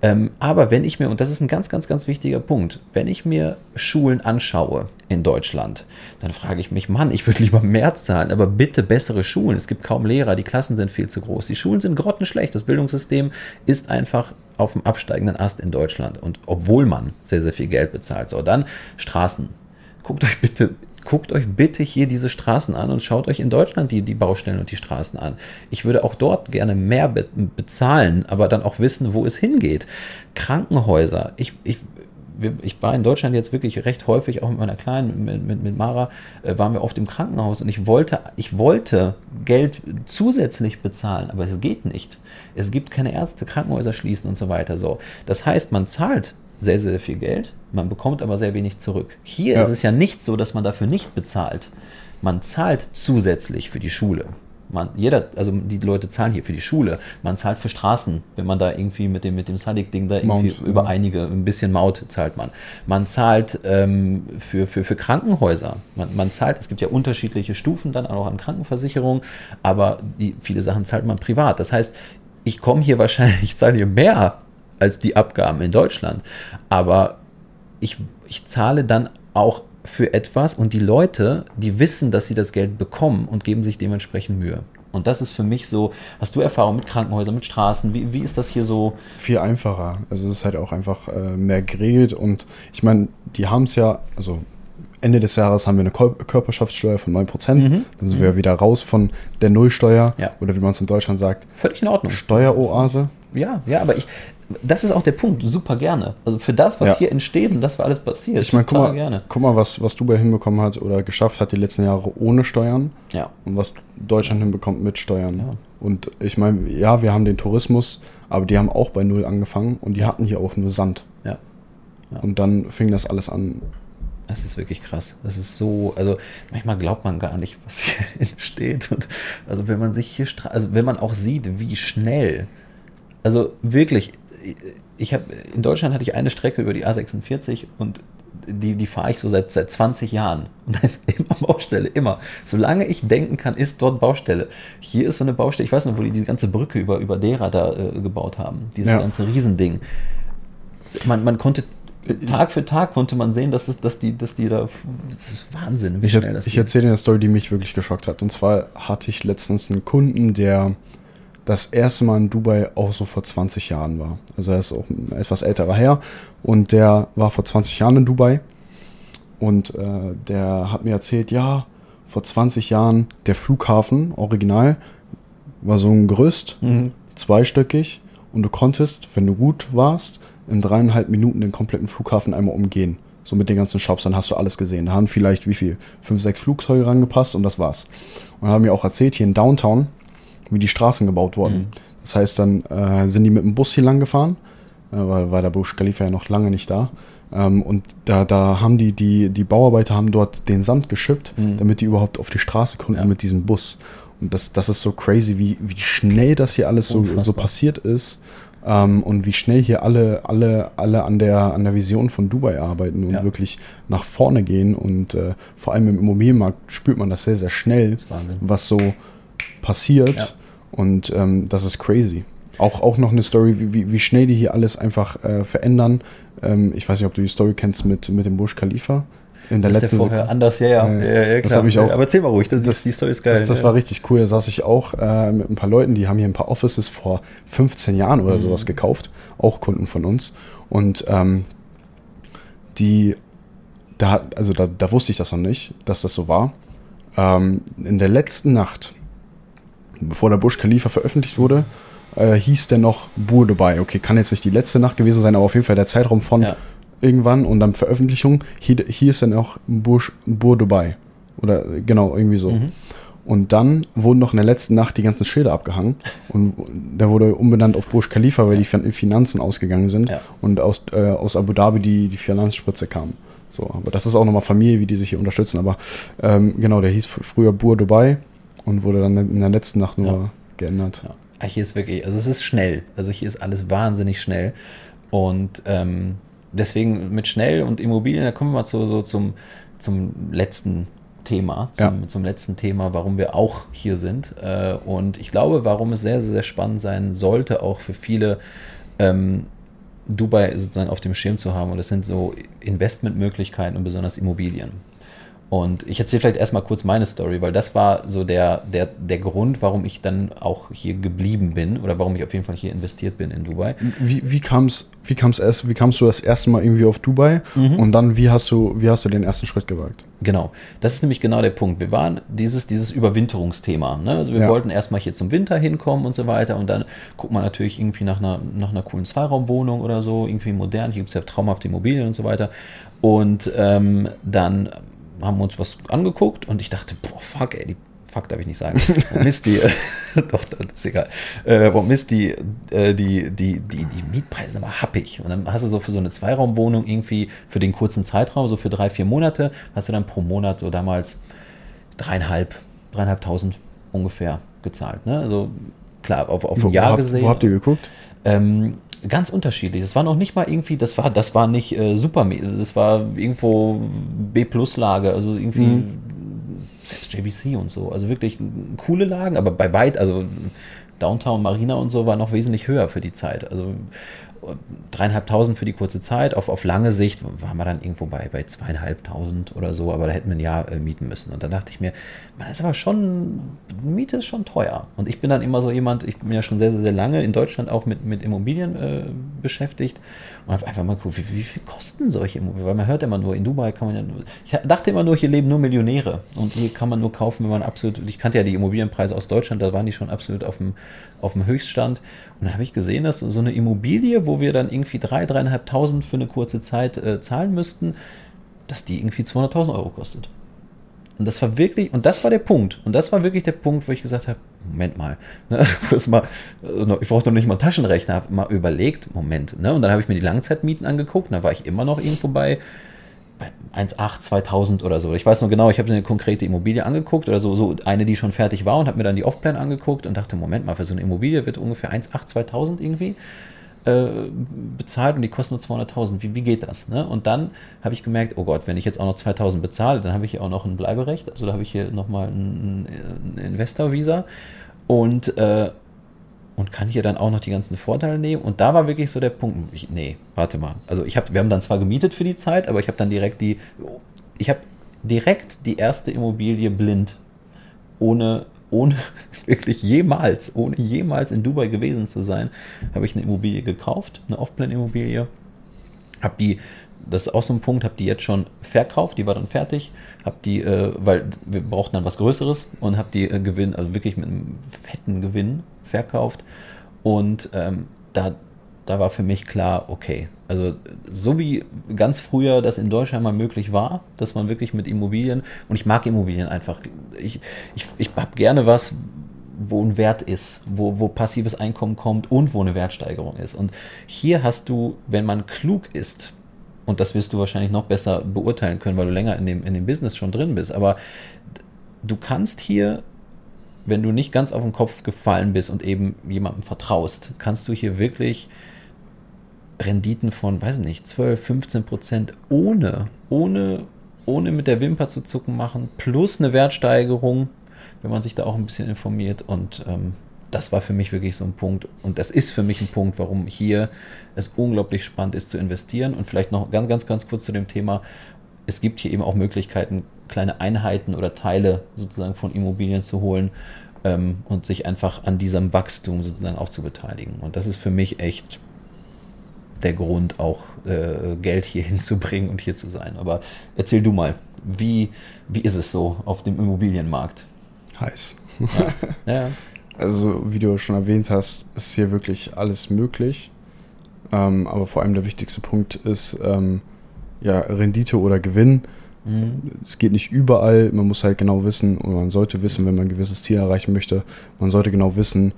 Ähm, aber wenn ich mir, und das ist ein ganz, ganz, ganz wichtiger Punkt, wenn ich mir Schulen anschaue in Deutschland, dann frage ich mich, Mann, ich würde lieber mehr zahlen, aber bitte bessere Schulen. Es gibt kaum Lehrer, die Klassen sind viel zu groß, die Schulen sind grottenschlecht, das Bildungssystem ist einfach auf dem absteigenden Ast in Deutschland. Und obwohl man sehr, sehr viel Geld bezahlt. So, dann Straßen. Guckt euch bitte, guckt euch bitte hier diese Straßen an und schaut euch in Deutschland die, die Baustellen und die Straßen an. Ich würde auch dort gerne mehr be bezahlen, aber dann auch wissen, wo es hingeht. Krankenhäuser. Ich, ich ich war in Deutschland jetzt wirklich recht häufig, auch mit meiner Kleinen, mit, mit, mit Mara, äh, waren wir oft im Krankenhaus und ich wollte, ich wollte Geld zusätzlich bezahlen, aber es geht nicht. Es gibt keine Ärzte, Krankenhäuser schließen und so weiter. So. Das heißt, man zahlt sehr, sehr viel Geld, man bekommt aber sehr wenig zurück. Hier ja. ist es ja nicht so, dass man dafür nicht bezahlt. Man zahlt zusätzlich für die Schule. Man, jeder, also die Leute zahlen hier für die Schule, man zahlt für Straßen, wenn man da irgendwie mit dem, mit dem Sadik-Ding da irgendwie Mount, über ja. einige, ein bisschen Maut zahlt man. Man zahlt ähm, für, für, für Krankenhäuser, man, man zahlt, es gibt ja unterschiedliche Stufen dann auch an Krankenversicherung, aber die, viele Sachen zahlt man privat. Das heißt, ich komme hier wahrscheinlich, ich zahle hier mehr als die Abgaben in Deutschland, aber ich, ich zahle dann auch für etwas und die Leute, die wissen, dass sie das Geld bekommen und geben sich dementsprechend Mühe. Und das ist für mich so, hast du Erfahrung mit Krankenhäusern, mit Straßen? Wie, wie ist das hier so?
Viel einfacher. Also es ist halt auch einfach äh, mehr geregelt und ich meine, die haben es ja, also Ende des Jahres haben wir eine Körperschaftssteuer von 9%. Mhm. Dann sind mhm. wir wieder raus von der Nullsteuer ja. oder wie man es in Deutschland sagt.
Völlig in Ordnung.
Steueroase.
Ja, ja, aber ich, das ist auch der Punkt, super gerne. Also für das, was ja. hier entsteht und das, was alles passiert,
ich meine, guck mal, gerne. guck mal, was, was Dubai hinbekommen hat oder geschafft hat die letzten Jahre ohne Steuern.
Ja.
Und was Deutschland hinbekommt mit Steuern. Ja. Und ich meine, ja, wir haben den Tourismus, aber die haben auch bei Null angefangen und die hatten hier auch nur Sand.
Ja.
ja. Und dann fing das alles an.
Das ist wirklich krass. Das ist so, also manchmal glaubt man gar nicht, was hier entsteht. Und also wenn man sich hier, also wenn man auch sieht, wie schnell, also wirklich, ich habe in Deutschland hatte ich eine Strecke über die A46 und die, die fahre ich so seit, seit 20 Jahren. Und da ist immer Baustelle, immer. Solange ich denken kann, ist dort Baustelle. Hier ist so eine Baustelle, ich weiß noch, wo die die ganze Brücke über, über Dera da äh, gebaut haben. Dieses ja. ganze Riesending. Man, man konnte Tag für Tag konnte man sehen, dass, es, dass, die, dass die da. Das ist Wahnsinn,
wie ich schnell das Ich erzähle dir eine Story, die mich wirklich geschockt hat. Und zwar hatte ich letztens einen Kunden, der das erste Mal in Dubai auch so vor 20 Jahren war. Also er ist auch ein etwas älterer Herr und der war vor 20 Jahren in Dubai und äh, der hat mir erzählt, ja, vor 20 Jahren der Flughafen, original, war so ein Gerüst, mhm. zweistöckig und du konntest, wenn du gut warst, in dreieinhalb Minuten den kompletten Flughafen einmal umgehen. So mit den ganzen Shops, dann hast du alles gesehen. Da haben vielleicht wie viel? Fünf, sechs Flugzeuge rangepasst und das war's. Und haben mir auch erzählt, hier in Downtown, wie die Straßen gebaut wurden. Mhm. Das heißt, dann äh, sind die mit dem Bus hier lang gefahren, äh, weil, weil der Busch Khalifa ja noch lange nicht da. Ähm, und da, da haben die, die, die Bauarbeiter haben dort den Sand geschippt, mhm. damit die überhaupt auf die Straße konnten ja. mit diesem Bus. Und das, das ist so crazy, wie, wie schnell das hier alles so, so passiert ist. Ähm, und wie schnell hier alle, alle, alle an der, an der Vision von Dubai arbeiten und ja. wirklich nach vorne gehen. Und äh, vor allem im Immobilienmarkt spürt man das sehr, sehr schnell, was so passiert. Und ähm, das ist crazy. Auch, auch noch eine Story, wie, wie schnell die hier alles einfach äh, verändern. Ähm, ich weiß nicht, ob du die Story kennst mit, mit dem Bush Khalifa in der letzten
vorher anders, ja, ja,
Äh,
ja, ja
das ich auch-
Aber erzähl mal ruhig, das,
das-
die Story ist geil.
Das, das
ja.
war richtig cool. Da saß ich auch äh, mit ein paar Leuten, die haben hier ein paar Offices vor 15 Jahren oder
Mhm.
sowas gekauft. Auch Kunden von uns. Und ähm, die, da, also da, da wusste ich das noch nicht, dass das so war. Ähm, in der letzten Nacht, bevor der Bush Khalifa veröffentlicht wurde, äh, hieß der noch Bur Dubai. Okay, kann jetzt nicht die letzte Nacht gewesen sein, aber auf jeden Fall der Zeitraum von
Ja.
irgendwann und dann Veröffentlichung. Ist dann auch Bush, Bur Dubai. Oder genau, irgendwie so.
Mhm.
Und dann wurden noch in der letzten Nacht die ganzen Schilder abgehangen. Und der wurde umbenannt auf Burj Khalifa, weil die Fin- Finanzen ausgegangen sind.
Ja.
Und aus, äh, aus Abu Dhabi die, die Finanzspritze kam. So, aber das ist auch nochmal Familie, wie die sich hier unterstützen. Aber ähm, genau, der hieß fr- früher Bur Dubai und wurde dann in der letzten Nacht nur
Ja.
geändert.
Ja. Ah, Hier ist wirklich, also es ist schnell. Also hier ist alles wahnsinnig schnell. Und ähm, deswegen mit schnell und Immobilien, da kommen wir mal zu, so zum, zum letzten Thema, zum,
Ja.
zum letzten Thema, warum wir auch hier sind. Äh, und ich glaube, warum es sehr, sehr, sehr spannend sein sollte, auch für viele ähm, Dubai sozusagen auf dem Schirm zu haben. Und das sind so Investmentmöglichkeiten und besonders Immobilien. Und ich erzähle vielleicht erstmal kurz meine Story, weil das war so der, der, der Grund, warum ich dann auch hier geblieben bin oder warum ich auf jeden Fall hier investiert bin in Dubai.
Wie, wie kam's, wie kam's erst, wie kamst du das erste Mal irgendwie auf Dubai?
Mhm.
Und dann, wie hast du, wie hast du den ersten Schritt gewagt?
Genau, das ist nämlich genau der Punkt. Wir waren dieses, dieses Überwinterungsthema. Ne? Also wir
Ja.
wollten erstmal hier zum Winter hinkommen und so weiter und dann guckt man natürlich irgendwie nach einer, nach einer coolen Zweiraumwohnung oder so, irgendwie modern. Hier gibt es ja traumhafte Immobilien und so weiter. Und ähm, dann haben uns was angeguckt und ich dachte, boah, fuck, ey, die Fuck darf ich nicht sagen. Oh, Mist, die, doch, das ist egal. Äh, oh, Mist, die, äh, die, die, die, die Mietpreise aber happig. Und dann hast du so für so eine Zweiraumwohnung irgendwie für den kurzen Zeitraum, so für drei, vier Monate, hast du dann pro Monat so damals dreieinhalb, dreieinhalbtausend ungefähr gezahlt. Ne? Also klar, auf, auf ein
Wo,
Jahr
wo, habt,
gesehen.
wo habt ihr geguckt?
Ähm, ganz unterschiedlich. Das war noch nicht mal irgendwie, das war, das war nicht äh, super, das war irgendwo B-Plus-Lage, also irgendwie
Mhm.
selbst JVC und so. Also wirklich coole Lagen, aber bei weit, also Downtown Marina und so war noch wesentlich höher für die Zeit. Also dreieinhalbtausend für die kurze Zeit. Auf, auf lange Sicht waren wir dann irgendwo bei, bei zweieinhalbtausend oder so, aber da hätten wir ein Jahr äh, mieten müssen. Und dann dachte ich mir, man ist aber schon, Miete ist schon teuer. Und ich bin dann immer so jemand, ich bin ja schon sehr, sehr, sehr lange in Deutschland auch mit, mit Immobilien äh, beschäftigt und habe einfach mal geguckt, wie, wie viel kosten solche Immobilien? Weil man hört immer nur, in Dubai kann man ja nur, ich dachte immer nur, hier leben nur Millionäre und hier kann man nur kaufen, wenn man absolut, ich kannte ja die Immobilienpreise aus Deutschland, da waren die schon absolut auf dem, auf dem Höchststand. Und dann habe ich gesehen, dass so eine Immobilie, wo wir dann irgendwie drei, dreieinhalbtausend für eine kurze Zeit äh, zahlen müssten, dass die irgendwie 200.000 Euro kostet. Und das war wirklich, und das war der Punkt. Und das war wirklich der Punkt, wo ich gesagt habe, Moment mal, ne, also mal, ich brauchte noch nicht mal einen Taschenrechner, habe mal überlegt, Moment, ne, und dann habe ich mir die Langzeitmieten angeguckt, und da war ich immer noch irgendwo bei, bei 1,8, 2000 oder so. Ich weiß noch genau, ich habe eine konkrete Immobilie angeguckt oder so, so eine, die schon fertig war und habe mir dann die Offplan angeguckt und dachte, Moment mal, für so eine Immobilie wird ungefähr 1,8, 2000 irgendwie äh, bezahlt und die kosten nur 200.000. Wie, wie geht das? Ne? Und dann habe ich gemerkt, oh Gott, wenn ich jetzt auch noch 2.000 bezahle, dann habe ich hier auch noch ein Bleiberecht. Also da habe ich hier nochmal ein, ein Investor-Visa und, äh, und kann hier dann auch noch die ganzen Vorteile nehmen. Und da war wirklich so der Punkt, ich, nee, warte mal. Also ich habe, wir haben dann zwar gemietet für die Zeit, aber ich habe dann direkt die, ich habe direkt die erste Immobilie blind, ohne ohne wirklich jemals, ohne jemals in Dubai gewesen zu sein, habe ich eine Immobilie gekauft, eine Off-Plan-Immobilie. Habe die, das ist auch so ein Punkt, habe die jetzt schon verkauft, die war dann fertig, habe die, äh, weil wir brauchten dann was Größeres und habe die äh, Gewinn, also wirklich mit einem fetten Gewinn verkauft. Und ähm, da, da war für mich klar, okay, also so wie ganz früher das in Deutschland mal möglich war, dass man wirklich mit Immobilien, und ich mag Immobilien einfach, ich, ich, ich habe gerne was, wo ein Wert ist, wo, wo passives Einkommen kommt und wo eine Wertsteigerung ist. Und hier hast du, wenn man klug ist, und das wirst du wahrscheinlich noch besser beurteilen können, weil du länger in dem, in dem Business schon drin bist, aber du kannst hier wenn du nicht ganz auf den Kopf gefallen bist und eben jemandem vertraust, kannst du hier wirklich Renditen von, weiß nicht, 12, 15 Prozent ohne, ohne, ohne mit der Wimper zu zucken machen, plus eine Wertsteigerung, wenn man sich da auch ein bisschen informiert. Und ähm, das war für mich wirklich so ein Punkt. Und das ist für mich ein Punkt, warum hier es unglaublich spannend ist zu investieren. Und vielleicht noch ganz, ganz, ganz kurz zu dem Thema. es gibt hier eben auch Möglichkeiten, kleine Einheiten oder Teile sozusagen von Immobilien zu holen ähm, und sich einfach an diesem Wachstum sozusagen auch zu beteiligen. Und das ist für mich echt der Grund, auch äh, Geld hier hinzubringen und hier zu sein. Aber erzähl du mal, wie, wie ist es so auf dem Immobilienmarkt?
Heiß. Ja. ja. Also, wie du schon erwähnt hast, ist hier wirklich alles möglich. Ähm, aber vor allem der wichtigste Punkt ist ähm, ja Rendite oder Gewinn. Mhm. Es geht nicht überall, man muss halt genau wissen, und man sollte wissen, wenn man ein gewisses Ziel erreichen möchte, man sollte genau wissen,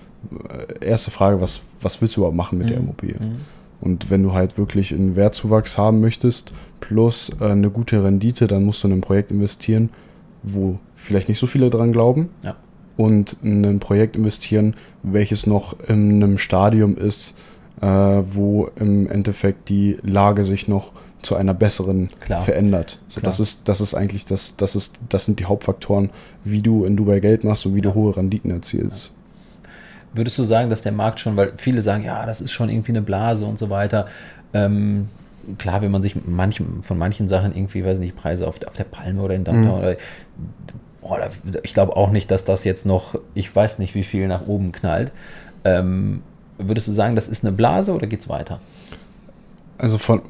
äh, erste Frage, was, was willst du überhaupt machen mit mhm. der Immobilie? Mhm. Und wenn du halt wirklich einen Wertzuwachs haben möchtest, plus äh, eine gute Rendite, dann musst du in ein Projekt investieren, wo vielleicht nicht so viele dran glauben. Ja. Und in ein Projekt investieren, welches noch in einem Stadium ist, äh, wo im Endeffekt die Lage sich noch zu einer besseren Klar. verändert. So, das ist, das ist eigentlich das, das ist, das sind die Hauptfaktoren, wie du in Dubai Geld machst und wie ja. du hohe Renditen erzielst.
Würdest du sagen, dass der Markt schon, weil viele sagen, ja, das ist schon irgendwie eine Blase und so weiter. Ähm, klar, wenn man sich manchen, von manchen Sachen irgendwie, weiß nicht, Preise auf, auf der Palme oder in Downtown mhm. oder boah, ich glaube auch nicht, dass das jetzt noch, ich weiß nicht, wie viel nach oben knallt. Ähm, würdest du sagen, das ist eine Blase oder geht es weiter?
Also von,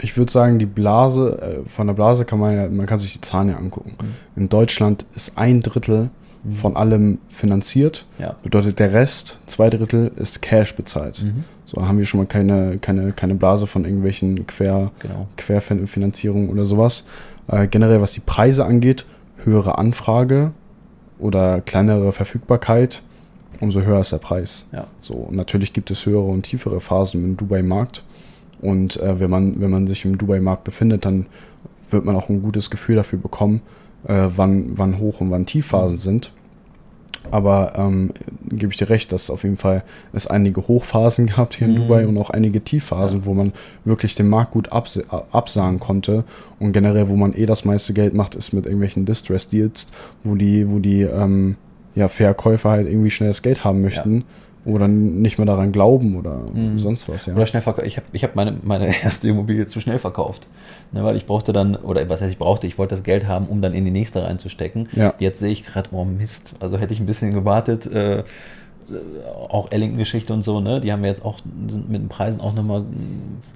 ich würde sagen, die Blase, äh, von der Blase kann man ja, man kann sich die Zahlen ja angucken. Mhm. In Deutschland ist ein Drittel mhm. von allem finanziert. Ja. Bedeutet der Rest, zwei Drittel, ist Cash bezahlt. Mhm. So haben wir schon mal keine, keine, keine Blase von irgendwelchen Quer, genau. Querfinanzierungen oder sowas. Äh, generell, was die Preise angeht, höhere Anfrage oder kleinere Verfügbarkeit, umso höher ist der Preis. Ja. So, natürlich gibt es höhere und tiefere Phasen im Dubai-Markt. Und äh, wenn, man, wenn man sich im Dubai-Markt befindet, dann wird man auch ein gutes Gefühl dafür bekommen, äh, wann, wann Hoch- und wann Tiefphasen mhm. sind. Aber ähm, gebe ich dir recht, dass auf jeden Fall es einige Hochphasen gab hier in mhm. Dubai und auch einige Tiefphasen, ja. wo man wirklich den Markt gut abs absagen konnte. Und generell, wo man eh das meiste Geld macht, ist mit irgendwelchen Distress-Deals, wo die, wo die ähm, ja, Verkäufer halt irgendwie schnell das Geld haben möchten. Ja oder nicht mehr daran glauben oder mhm. sonst was.
Ja. Oder schnell verkauft. Ich habe ich hab meine, meine erste Immobilie zu schnell verkauft. Ne, weil ich brauchte dann, oder was heißt ich brauchte, ich wollte das Geld haben, um dann in die nächste reinzustecken. Ja. Jetzt sehe ich gerade, oh Mist, also hätte ich ein bisschen gewartet. Äh, auch Ellington-Geschichte und so, ne? Die haben wir jetzt auch, sind mit den Preisen auch nochmal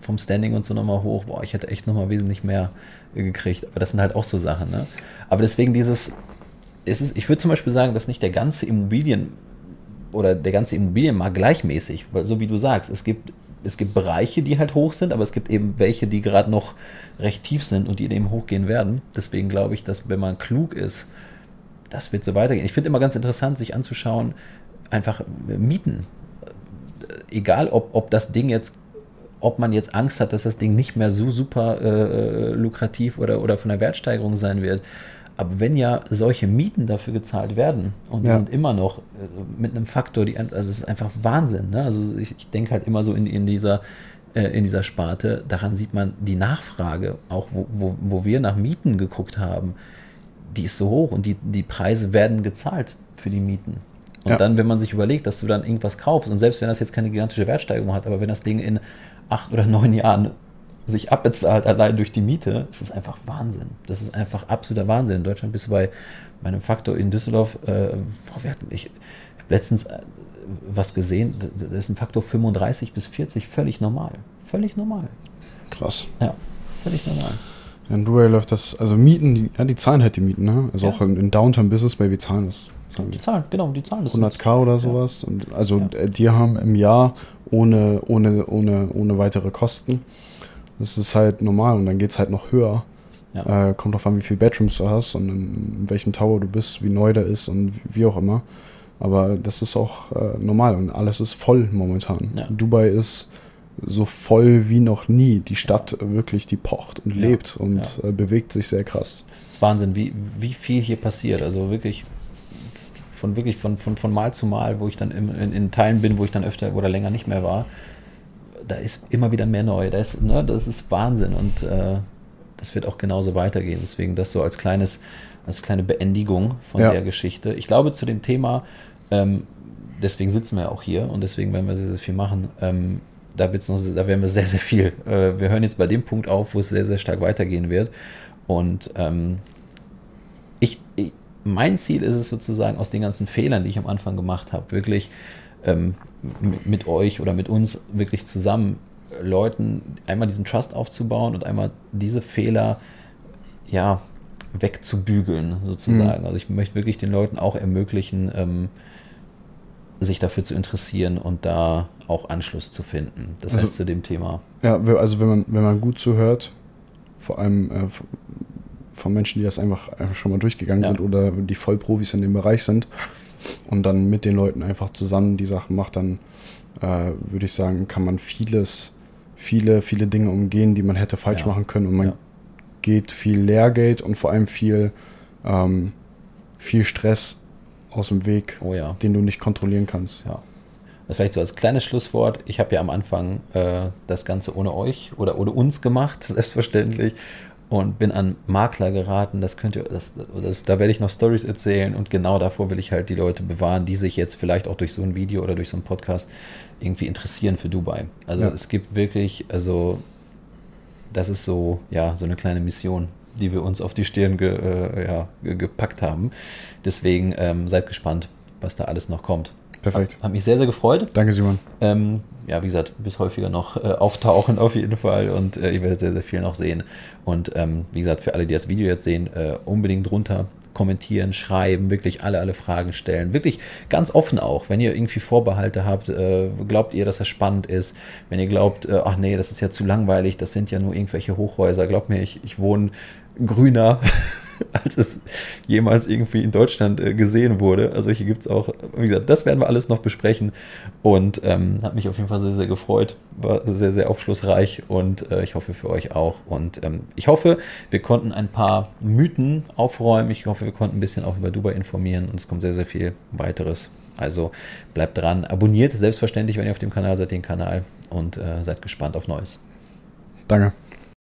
vom Standing und so nochmal hoch. Boah, ich hätte echt nochmal wesentlich mehr gekriegt. Aber das sind halt auch so Sachen, ne? Aber deswegen dieses, ist es, ich würde zum Beispiel sagen, dass nicht der ganze Immobilien- oder der ganze Immobilienmarkt gleichmäßig, weil so wie du sagst, es gibt, es gibt Bereiche, die halt hoch sind, aber es gibt eben welche, die gerade noch recht tief sind und die eben hochgehen werden. Deswegen glaube ich, dass wenn man klug ist, das wird so weitergehen. Ich finde immer ganz interessant, sich anzuschauen, einfach Mieten. Egal, ob, ob das Ding jetzt ob man jetzt Angst hat, dass das Ding nicht mehr so super äh, lukrativ oder, oder von der Wertsteigerung sein wird. Aber wenn ja solche Mieten dafür gezahlt werden und die ja. sind immer noch äh, mit einem Faktor, die, also es ist einfach Wahnsinn. Ne? Also ich, ich denke halt immer so in, in, dieser, äh, in dieser Sparte, daran sieht man die Nachfrage, auch wo, wo, wo wir nach Mieten geguckt haben, die ist so hoch und die, die Preise werden gezahlt für die Mieten. Und ja. dann, wenn man sich überlegt, dass du dann irgendwas kaufst, und selbst wenn das jetzt keine gigantische Wertsteigerung hat, aber wenn das Ding in acht oder neun Jahren sich abbezahlt allein durch die Miete, ist das einfach Wahnsinn. Das ist einfach absoluter Wahnsinn. In Deutschland bist du bei meinem Faktor in Düsseldorf, äh, boah, hatten, ich, ich habe letztens äh, was gesehen, das ist ein Faktor 35 bis 40, völlig normal. Völlig normal.
Krass.
Ja, völlig normal.
in Dubai läuft das, also Mieten, die, ja, die zahlen halt die Mieten, ne? Also ja. auch in, in Downtown Business Bay, wie zahlen das?
Die zahlen, genau, die zahlen
das. 100k oder sowas. Ja. Und also ja. die haben im Jahr ohne, ohne, ohne, ohne weitere Kosten das ist halt normal und dann geht es halt noch höher. Ja. Äh, kommt drauf an, wie viele Bedrooms du hast und in, in, welchem Tower du bist, wie neu der ist und wie, auch immer. Aber das ist auch äh, normal und alles ist voll momentan. Ja. Dubai ist so voll wie noch nie. Die Stadt ja. wirklich, die pocht und lebt und äh, bewegt sich sehr krass.
Das ist Wahnsinn, wie, wie viel hier passiert. Also wirklich von wirklich von, von, von Mal zu Mal, wo ich dann in, in, in Teilen bin, wo ich dann öfter oder länger nicht mehr war da ist immer wieder mehr neu. Das, ne, das ist Wahnsinn und äh, das wird auch genauso weitergehen. Deswegen das so als kleines, als kleine Beendigung von ja. der Geschichte. Ich glaube zu dem Thema, ähm, deswegen sitzen wir auch hier und deswegen werden wir sehr, sehr viel machen. Ähm, da, wird's noch, da werden wir sehr, sehr viel. Äh, wir hören jetzt bei dem Punkt auf, wo es sehr, sehr stark weitergehen wird. Und ähm, ich, ich, mein Ziel ist es sozusagen, aus den ganzen Fehlern, die ich am Anfang gemacht habe, wirklich ähm, mit, mit euch oder mit uns wirklich zusammen Leuten einmal diesen Trust aufzubauen und einmal diese Fehler ja wegzubügeln sozusagen. Mhm. Also ich möchte wirklich den Leuten auch ermöglichen, ähm, sich dafür zu interessieren und da auch Anschluss zu finden. Das also, heißt zu dem Thema.
Ja, also wenn man, wenn man gut zuhört, vor allem äh, von Menschen, die das einfach, einfach schon mal durchgegangen ja. sind oder die Vollprofis in dem Bereich sind und dann mit den Leuten einfach zusammen die Sachen macht, dann äh, würde ich sagen, kann man vieles, viele, viele Dinge umgehen, die man hätte falsch ja. machen können und man ja. geht viel Lehrgeld und vor allem viel, ähm, viel Stress aus dem Weg,
oh ja.
den du nicht kontrollieren kannst.
Ja. Vielleicht so als kleines Schlusswort. Ich habe ja am Anfang äh, das Ganze ohne euch oder ohne uns gemacht, selbstverständlich und bin an Makler geraten. Das könnt ihr, das, das, da werde ich noch Stories erzählen und genau davor will ich halt die Leute bewahren, die sich jetzt vielleicht auch durch so ein Video oder durch so einen Podcast irgendwie interessieren für Dubai. Also ja. es gibt wirklich, also das ist so, ja, so eine kleine Mission, die wir uns auf die Stirn ge, äh, ja, gepackt haben. Deswegen ähm, seid gespannt, was da alles noch kommt.
Perfekt.
Hat, hat mich sehr, sehr gefreut.
Danke, Simon.
Ähm, ja, wie gesagt, bis häufiger noch äh, auftauchen auf jeden Fall und äh, ihr werdet sehr, sehr viel noch sehen. Und ähm, wie gesagt, für alle, die das Video jetzt sehen, äh, unbedingt drunter kommentieren, schreiben, wirklich alle, alle Fragen stellen. Wirklich ganz offen auch. Wenn ihr irgendwie Vorbehalte habt, äh, glaubt ihr, dass das spannend ist. Wenn ihr glaubt, äh, ach nee, das ist ja zu langweilig, das sind ja nur irgendwelche Hochhäuser. Glaubt mir, ich, ich wohne grüner als es jemals irgendwie in Deutschland äh, gesehen wurde. Also hier gibt es auch, wie gesagt, das werden wir alles noch besprechen und ähm, hat mich auf jeden Fall sehr, sehr gefreut. War sehr, sehr aufschlussreich und äh, ich hoffe für euch auch. Und ähm, ich hoffe, wir konnten ein paar Mythen aufräumen. Ich hoffe, wir konnten ein bisschen auch über Dubai informieren und es kommt sehr, sehr viel weiteres. Also bleibt dran, abonniert selbstverständlich, wenn ihr auf dem Kanal seid, den Kanal und äh, seid gespannt auf Neues.
Danke.